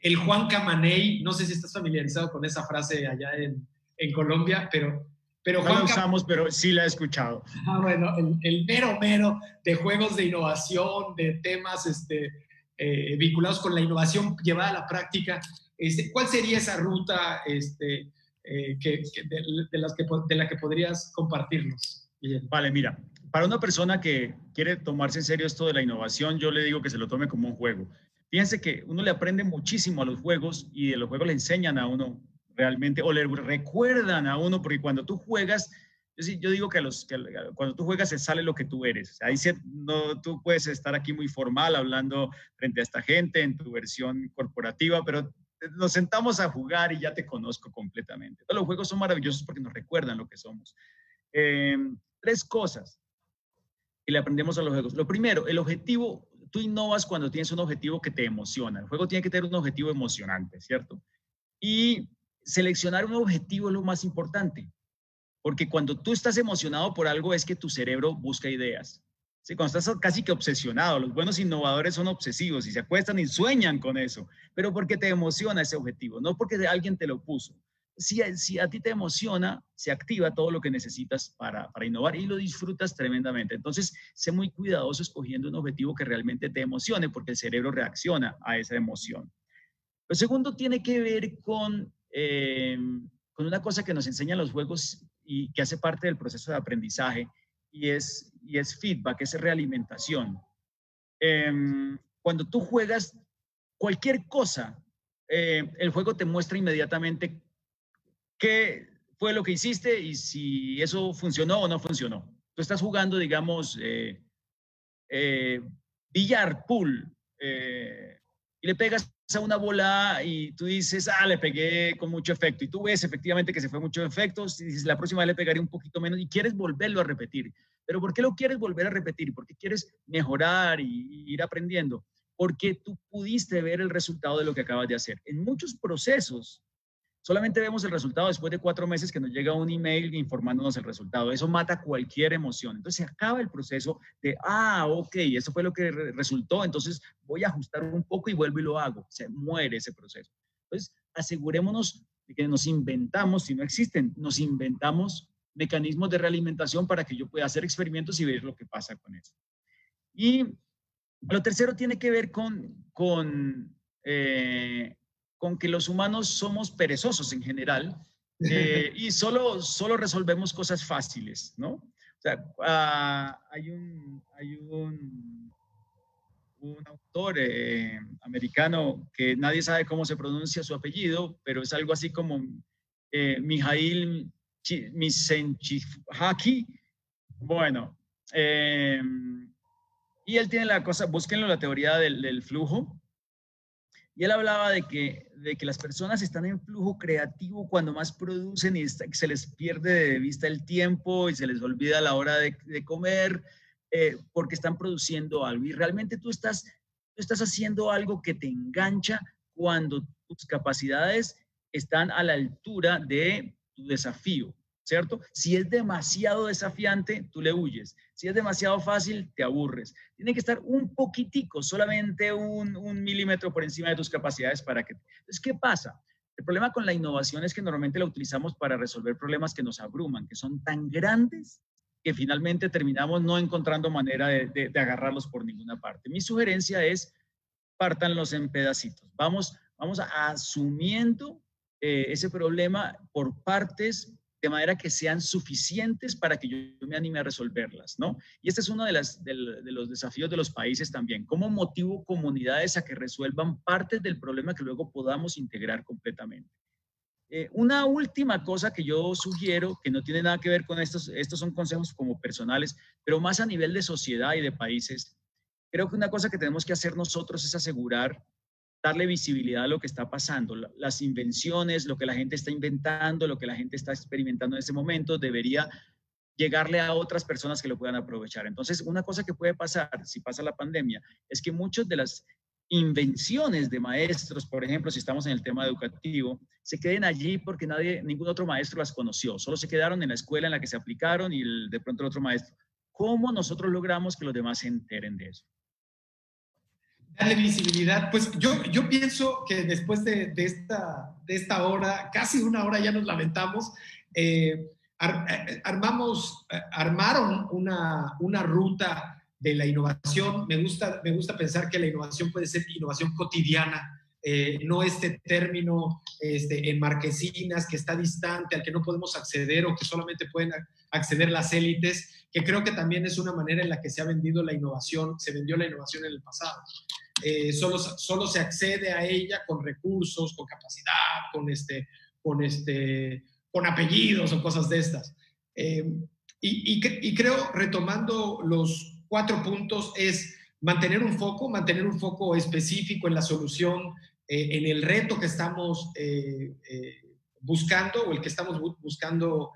el Juan Camaney, no sé si estás familiarizado con esa frase allá en, en Colombia, pero... pero no la usamos, pero sí la he escuchado. Ah, bueno, el, el, mero mero de juegos de innovación, de temas este, eh, vinculados con la innovación llevada a la práctica. Este, ¿Cuál sería esa ruta este, que, de, de, las que, de la que podrías compartirnos? Vale, mira, para una persona que quiere tomarse en serio esto de la innovación, yo le digo que se lo tome como un juego. Fíjense que uno le aprende muchísimo a los juegos y de los juegos le enseñan a uno realmente o le recuerdan a uno, porque cuando tú juegas, yo, digo que, los, que cuando tú juegas se sale lo que tú eres. Ahí no, tú puedes estar aquí muy formal hablando frente a esta gente en tu versión corporativa, pero nos sentamos a jugar y ya te conozco completamente. Los juegos son maravillosos porque nos recuerdan lo que somos. Eh, tres cosas y le aprendemos a los juegos. Lo primero, el objetivo, tú innovas cuando tienes un objetivo que te emociona. El juego tiene que tener un objetivo emocionante, ¿cierto? Y seleccionar un objetivo es lo más importante, porque cuando tú estás emocionado por algo es que tu cerebro busca ideas. Sí, cuando estás casi que obsesionado, los buenos innovadores son obsesivos y se acuestan y sueñan con eso, pero porque te emociona ese objetivo, no porque alguien te lo puso si, a ti te emociona, se activa todo lo que necesitas para, innovar y lo disfrutas tremendamente. Entonces, sé muy cuidadoso escogiendo un objetivo que realmente te emocione porque el cerebro reacciona a esa emoción. Lo segundo tiene que ver con, eh, con una cosa que nos enseñan los juegos y que hace parte del proceso de aprendizaje y es, y es feedback, es realimentación. Em, cuando tú juegas cualquier cosa, eh, el juego te muestra inmediatamente qué fue lo que hiciste y si eso funcionó o no funcionó. Tú estás jugando, digamos, eh, eh, billar, pool, eh, y le pegas a una bola y tú dices, ah, le pegué con mucho efecto. Y tú ves efectivamente que se fue mucho efecto, y dices, la próxima vez le pegaré un poquito menos y quieres volverlo a repetir. Pero ¿por qué lo quieres volver a repetir? Porque quieres mejorar y ir aprendiendo. Porque tú pudiste ver el resultado de lo que acabas de hacer. En muchos procesos Solamente vemos el resultado después de cuatro meses que nos llega un email informándonos el resultado. Eso mata cualquier emoción. Entonces se acaba el proceso de, ah, ok, eso fue lo que resultó, entonces voy a ajustar un poco y vuelvo y lo hago. Se muere ese proceso. Entonces asegurémonos de que nos inventamos, si no existen, nos inventamos mecanismos de realimentación para que yo pueda hacer experimentos y ver lo que pasa con eso. Y lo tercero tiene que ver con, con eh, con que los humanos somos perezosos en general eh, y solo, solo resolvemos cosas fáciles, ¿no? O sea, ah, hay un, hay un, un autor eh, americano que nadie sabe cómo se pronuncia su apellido, pero es algo así como eh, Mijail Misenchihaki. Bueno, eh, y él tiene la cosa, búsquenlo la teoría del, del flujo, y él hablaba de que, de que las personas están en flujo creativo cuando más producen y se les pierde de vista el tiempo y se les olvida la hora de, comer eh, porque están produciendo algo. Y realmente tú estás, tú estás haciendo algo que te engancha cuando tus capacidades están a la altura de tu desafío. ¿Cierto? Si es demasiado desafiante, tú le huyes. Si es demasiado fácil, te aburres. Tiene que estar un poquitico, solamente un, milímetro por encima de tus capacidades para que... Entonces, ¿qué pasa? El problema con la innovación es que normalmente la utilizamos para resolver problemas que nos abruman, que son tan grandes que finalmente terminamos no encontrando manera de, agarrarlos por ninguna parte. Mi sugerencia es, pártanlos en pedacitos. Vamos, vamos asumiendo eh, ese problema por partes de manera que sean suficientes para que yo me anime a resolverlas, ¿no? Y este es uno de, las, de, los desafíos de los países también. ¿Cómo motivo comunidades a que resuelvan partes del problema que luego podamos integrar completamente? Eh, una última cosa que yo sugiero, que no tiene nada que ver con estos, estos son consejos como personales, pero más a nivel de sociedad y de países, creo que una cosa que tenemos que hacer nosotros es asegurar darle visibilidad a lo que está pasando, las invenciones, lo que la gente está inventando, lo que la gente está experimentando en ese momento, debería llegarle a otras personas que lo puedan aprovechar. Entonces, una cosa que puede pasar si pasa la pandemia es que muchas de las invenciones de maestros, por ejemplo, si estamos en el tema educativo, se queden allí porque nadie, ningún otro maestro las conoció, solo se quedaron en la escuela en la que se aplicaron y de pronto el otro maestro. ¿Cómo nosotros logramos que los demás se enteren de eso? Darle visibilidad. Pues yo, yo pienso que después de, esta, de esta hora, casi una hora ya nos lamentamos, eh, eh, armamos, eh, armaron una, una ruta de la innovación. Me gusta, me gusta pensar que la innovación puede ser innovación cotidiana, eh, no este término este, en marquesinas que está distante, al que no podemos acceder o que solamente pueden acceder las élites, que creo que también es una manera en la que se ha vendido la innovación, se vendió la innovación en el pasado. Solo, solo se accede a ella con recursos, con capacidad, con, este, con, este, con apellidos o cosas de estas. Eh, y, creo, retomando los cuatro puntos, es mantener un foco, mantener un foco específico en la solución, eh, en el reto que estamos eh, buscando o el que estamos buscando,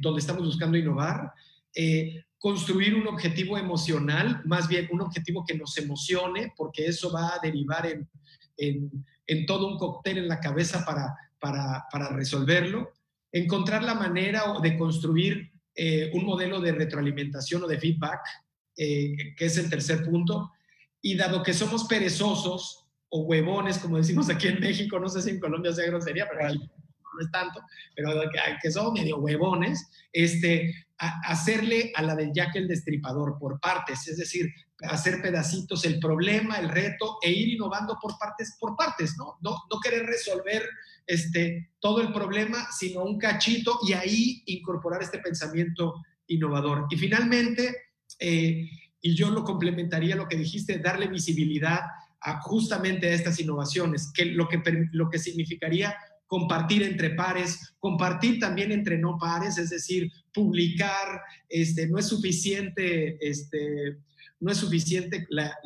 donde estamos buscando innovar. Construir un objetivo emocional, más bien un objetivo que nos emocione, porque eso va a derivar en, en, todo un cóctel en la cabeza para, para, para resolverlo encontrar la manera de construir eh, un modelo de retroalimentación o de feedback, eh, que es el tercer punto. Y dado que somos perezosos o huevones, como decimos aquí en México, no sé si en Colombia sea grosería, pero aquí no es tanto, pero que somos medio huevones, este, hacerle a la del Jack el Destripador por partes, es decir, hacer pedacitos el problema, el reto e ir innovando por partes, por partes, ¿no? No, no querer resolver este, todo el problema, sino un cachito y ahí incorporar este pensamiento innovador. Y finalmente, eh, y yo lo complementaría lo que dijiste, darle visibilidad justamente a estas innovaciones, que lo, que lo que significaría compartir entre pares, compartir también entre no pares, es decir, publicar, este, no es suficiente, este, no es suficiente la,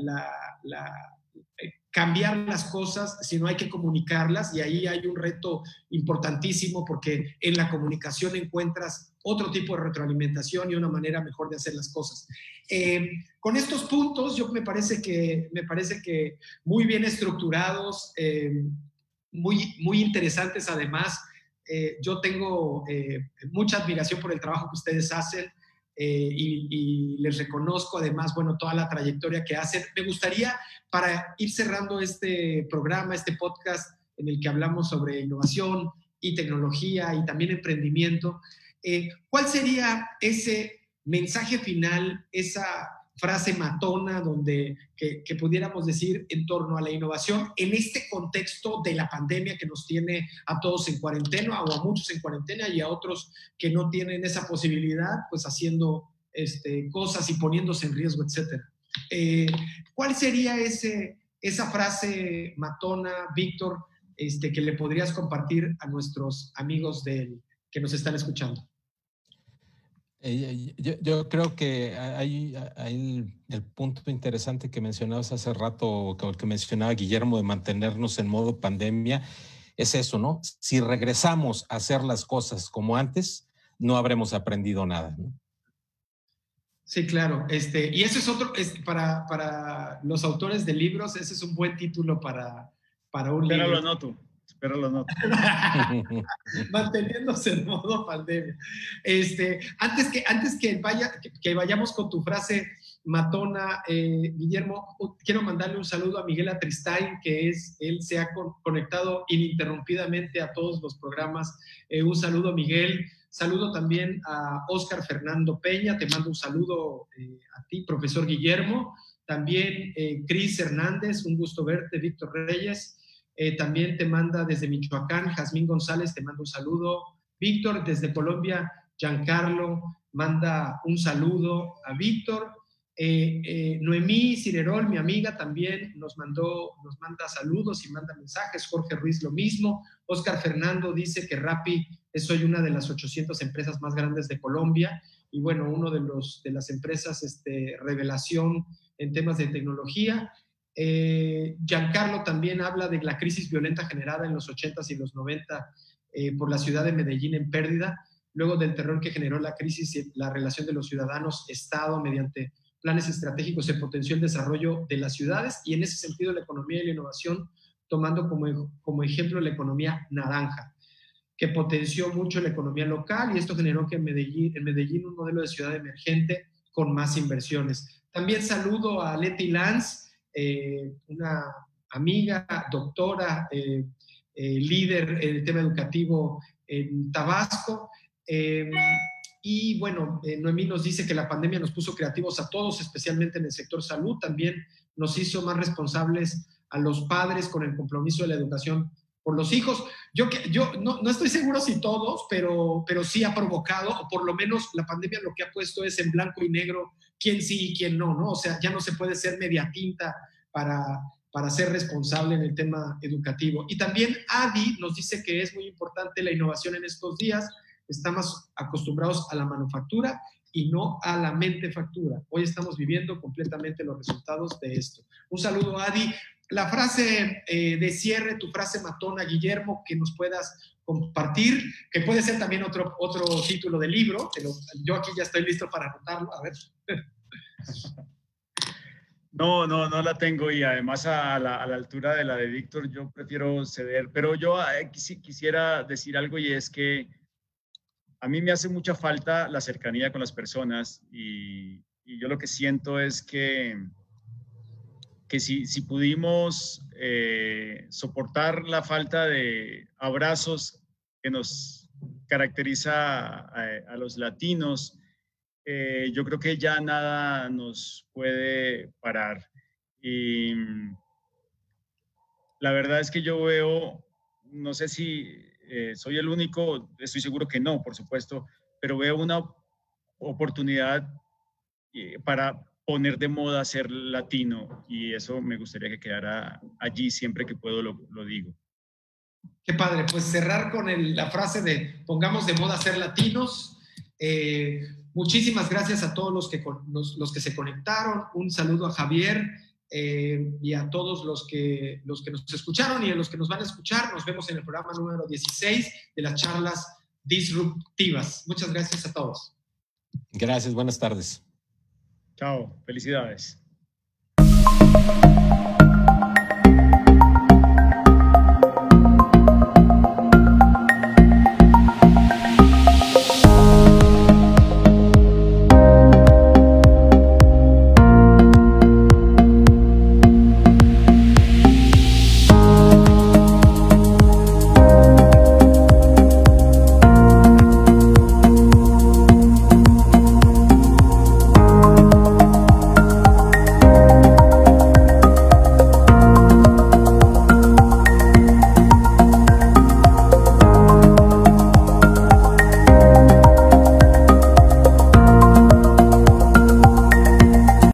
eh, cambiar las cosas, sino hay que comunicarlas y ahí hay un reto importantísimo porque en la comunicación encuentras otro tipo de retroalimentación y una manera mejor de hacer las cosas. Eh, con estos puntos, yo me parece que, me parece que muy bien estructurados, eh, muy, muy interesantes además. Eh, yo tengo eh, mucha admiración por el trabajo que ustedes hacen eh, y, les reconozco además, bueno, toda la trayectoria que hacen. Me gustaría, para ir cerrando este programa, este podcast en el que hablamos sobre innovación y tecnología y también emprendimiento, ¿cuál sería ese mensaje final, esa frase matona donde que, pudiéramos decir en torno a la innovación en este contexto de la pandemia que nos tiene a todos en cuarentena o a muchos en cuarentena y a otros que no tienen esa posibilidad, pues haciendo este, cosas y poniéndose en riesgo, etcétera. Eh, ¿Cuál sería ese, esa frase matona, Víctor, este, que le podrías compartir a nuestros amigos del, que nos están escuchando? Eh, yo, creo que hay, el, punto interesante que mencionabas hace rato, que, que mencionaba Guillermo, de mantenernos en modo pandemia, es eso, ¿no? Si regresamos a hacer las cosas como antes, no habremos aprendido nada, ¿no? Sí, claro. Este, y ese es otro, es para, para los autores de libros, ese es un buen título para, para un Pero libro. lo noto pero lo noto. Manteniéndose en modo pandemia. Este, antes que, antes que, vaya, que, vayamos con tu frase matona, eh, Guillermo, quiero mandarle un saludo a Miguel Atristain, que es, él se ha conectado ininterrumpidamente a todos los programas. Eh, un saludo, Miguel. Saludo también a Oscar Fernando Peña, te mando un saludo eh, a ti, profesor Guillermo. También Cris Hernández, un gusto verte, Víctor Reyes. Eh, también te manda desde Michoacán, Jazmín González, te manda un saludo. Víctor, desde Colombia, Giancarlo, manda un saludo a Víctor. Eh, eh, Noemí Cinerol, mi amiga, también nos, mandó, nos manda saludos y manda mensajes. Jorge Ruiz, lo mismo. Oscar Fernando dice que Rappi es hoy una de las 800 empresas más grandes de Colombia y bueno, uno de, los, de las empresas este, revelación en temas de tecnología. Eh, Giancarlo también habla de la crisis violenta generada en los 80s y los 90 eh, por la ciudad de Medellín en pérdida, luego del terror que generó la crisis y la relación de los ciudadanos-Estado mediante planes estratégicos se potenció el desarrollo de las ciudades y en ese sentido la economía y la innovación, tomando como, como ejemplo la economía naranja, que potenció mucho la economía local y esto generó que en Medellín, en Medellín un modelo de ciudad emergente con más inversiones. También saludo a Leti Lanz, eh, una amiga, doctora, eh, eh, líder en el tema educativo en Tabasco. y bueno, Noemí nos dice que la pandemia nos puso creativos a todos, especialmente en el sector salud. También nos hizo más responsables a los padres con el compromiso de la educación por los hijos. Yo, yo no, no, estoy seguro si todos, pero, pero sí ha provocado, o por lo menos la pandemia lo que ha puesto es en blanco y negro quién sí y quién no, ¿no? O sea, ya no se puede ser media tinta para, para ser responsable en el tema educativo. Y también Adi nos dice que es muy importante la innovación en estos días. Estamos acostumbrados a la manufactura y no a la mente factura. Hoy estamos viviendo completamente los resultados de esto. Un saludo, Adi la frase eh, de cierre, tu frase matona, Guillermo, que nos puedas compartir, que puede ser también otro, otro título de libro. yo aquí ya estoy listo para anotarlo. A ver. No, no, no la tengo y además a la, altura de la de Víctor yo prefiero ceder, pero yo eh, quisiera decir algo y es que a mí me hace mucha falta la cercanía con las personas y yo lo que siento es que que si, si pudimos eh, soportar la falta de abrazos que nos caracteriza a, los latinos, eh, yo creo que ya nada nos puede parar. Y mm, la verdad es que yo veo, no sé si eh, soy el único, estoy seguro que no, por supuesto, pero veo una oportunidad para poner de moda ser latino y eso me gustaría que quedara allí siempre que puedo lo, lo digo. Qué padre, pues cerrar con la frase de pongamos de moda ser latinos. Eh, muchísimas gracias a todos los que, los, que se conectaron. Un saludo a Javier eh, y a todos los que, los que nos escucharon y a los que nos van a escuchar. Nos vemos en el programa número 16 de las charlas disruptivas. Muchas gracias a todos. Gracias, buenas tardes. Chao, felicidades.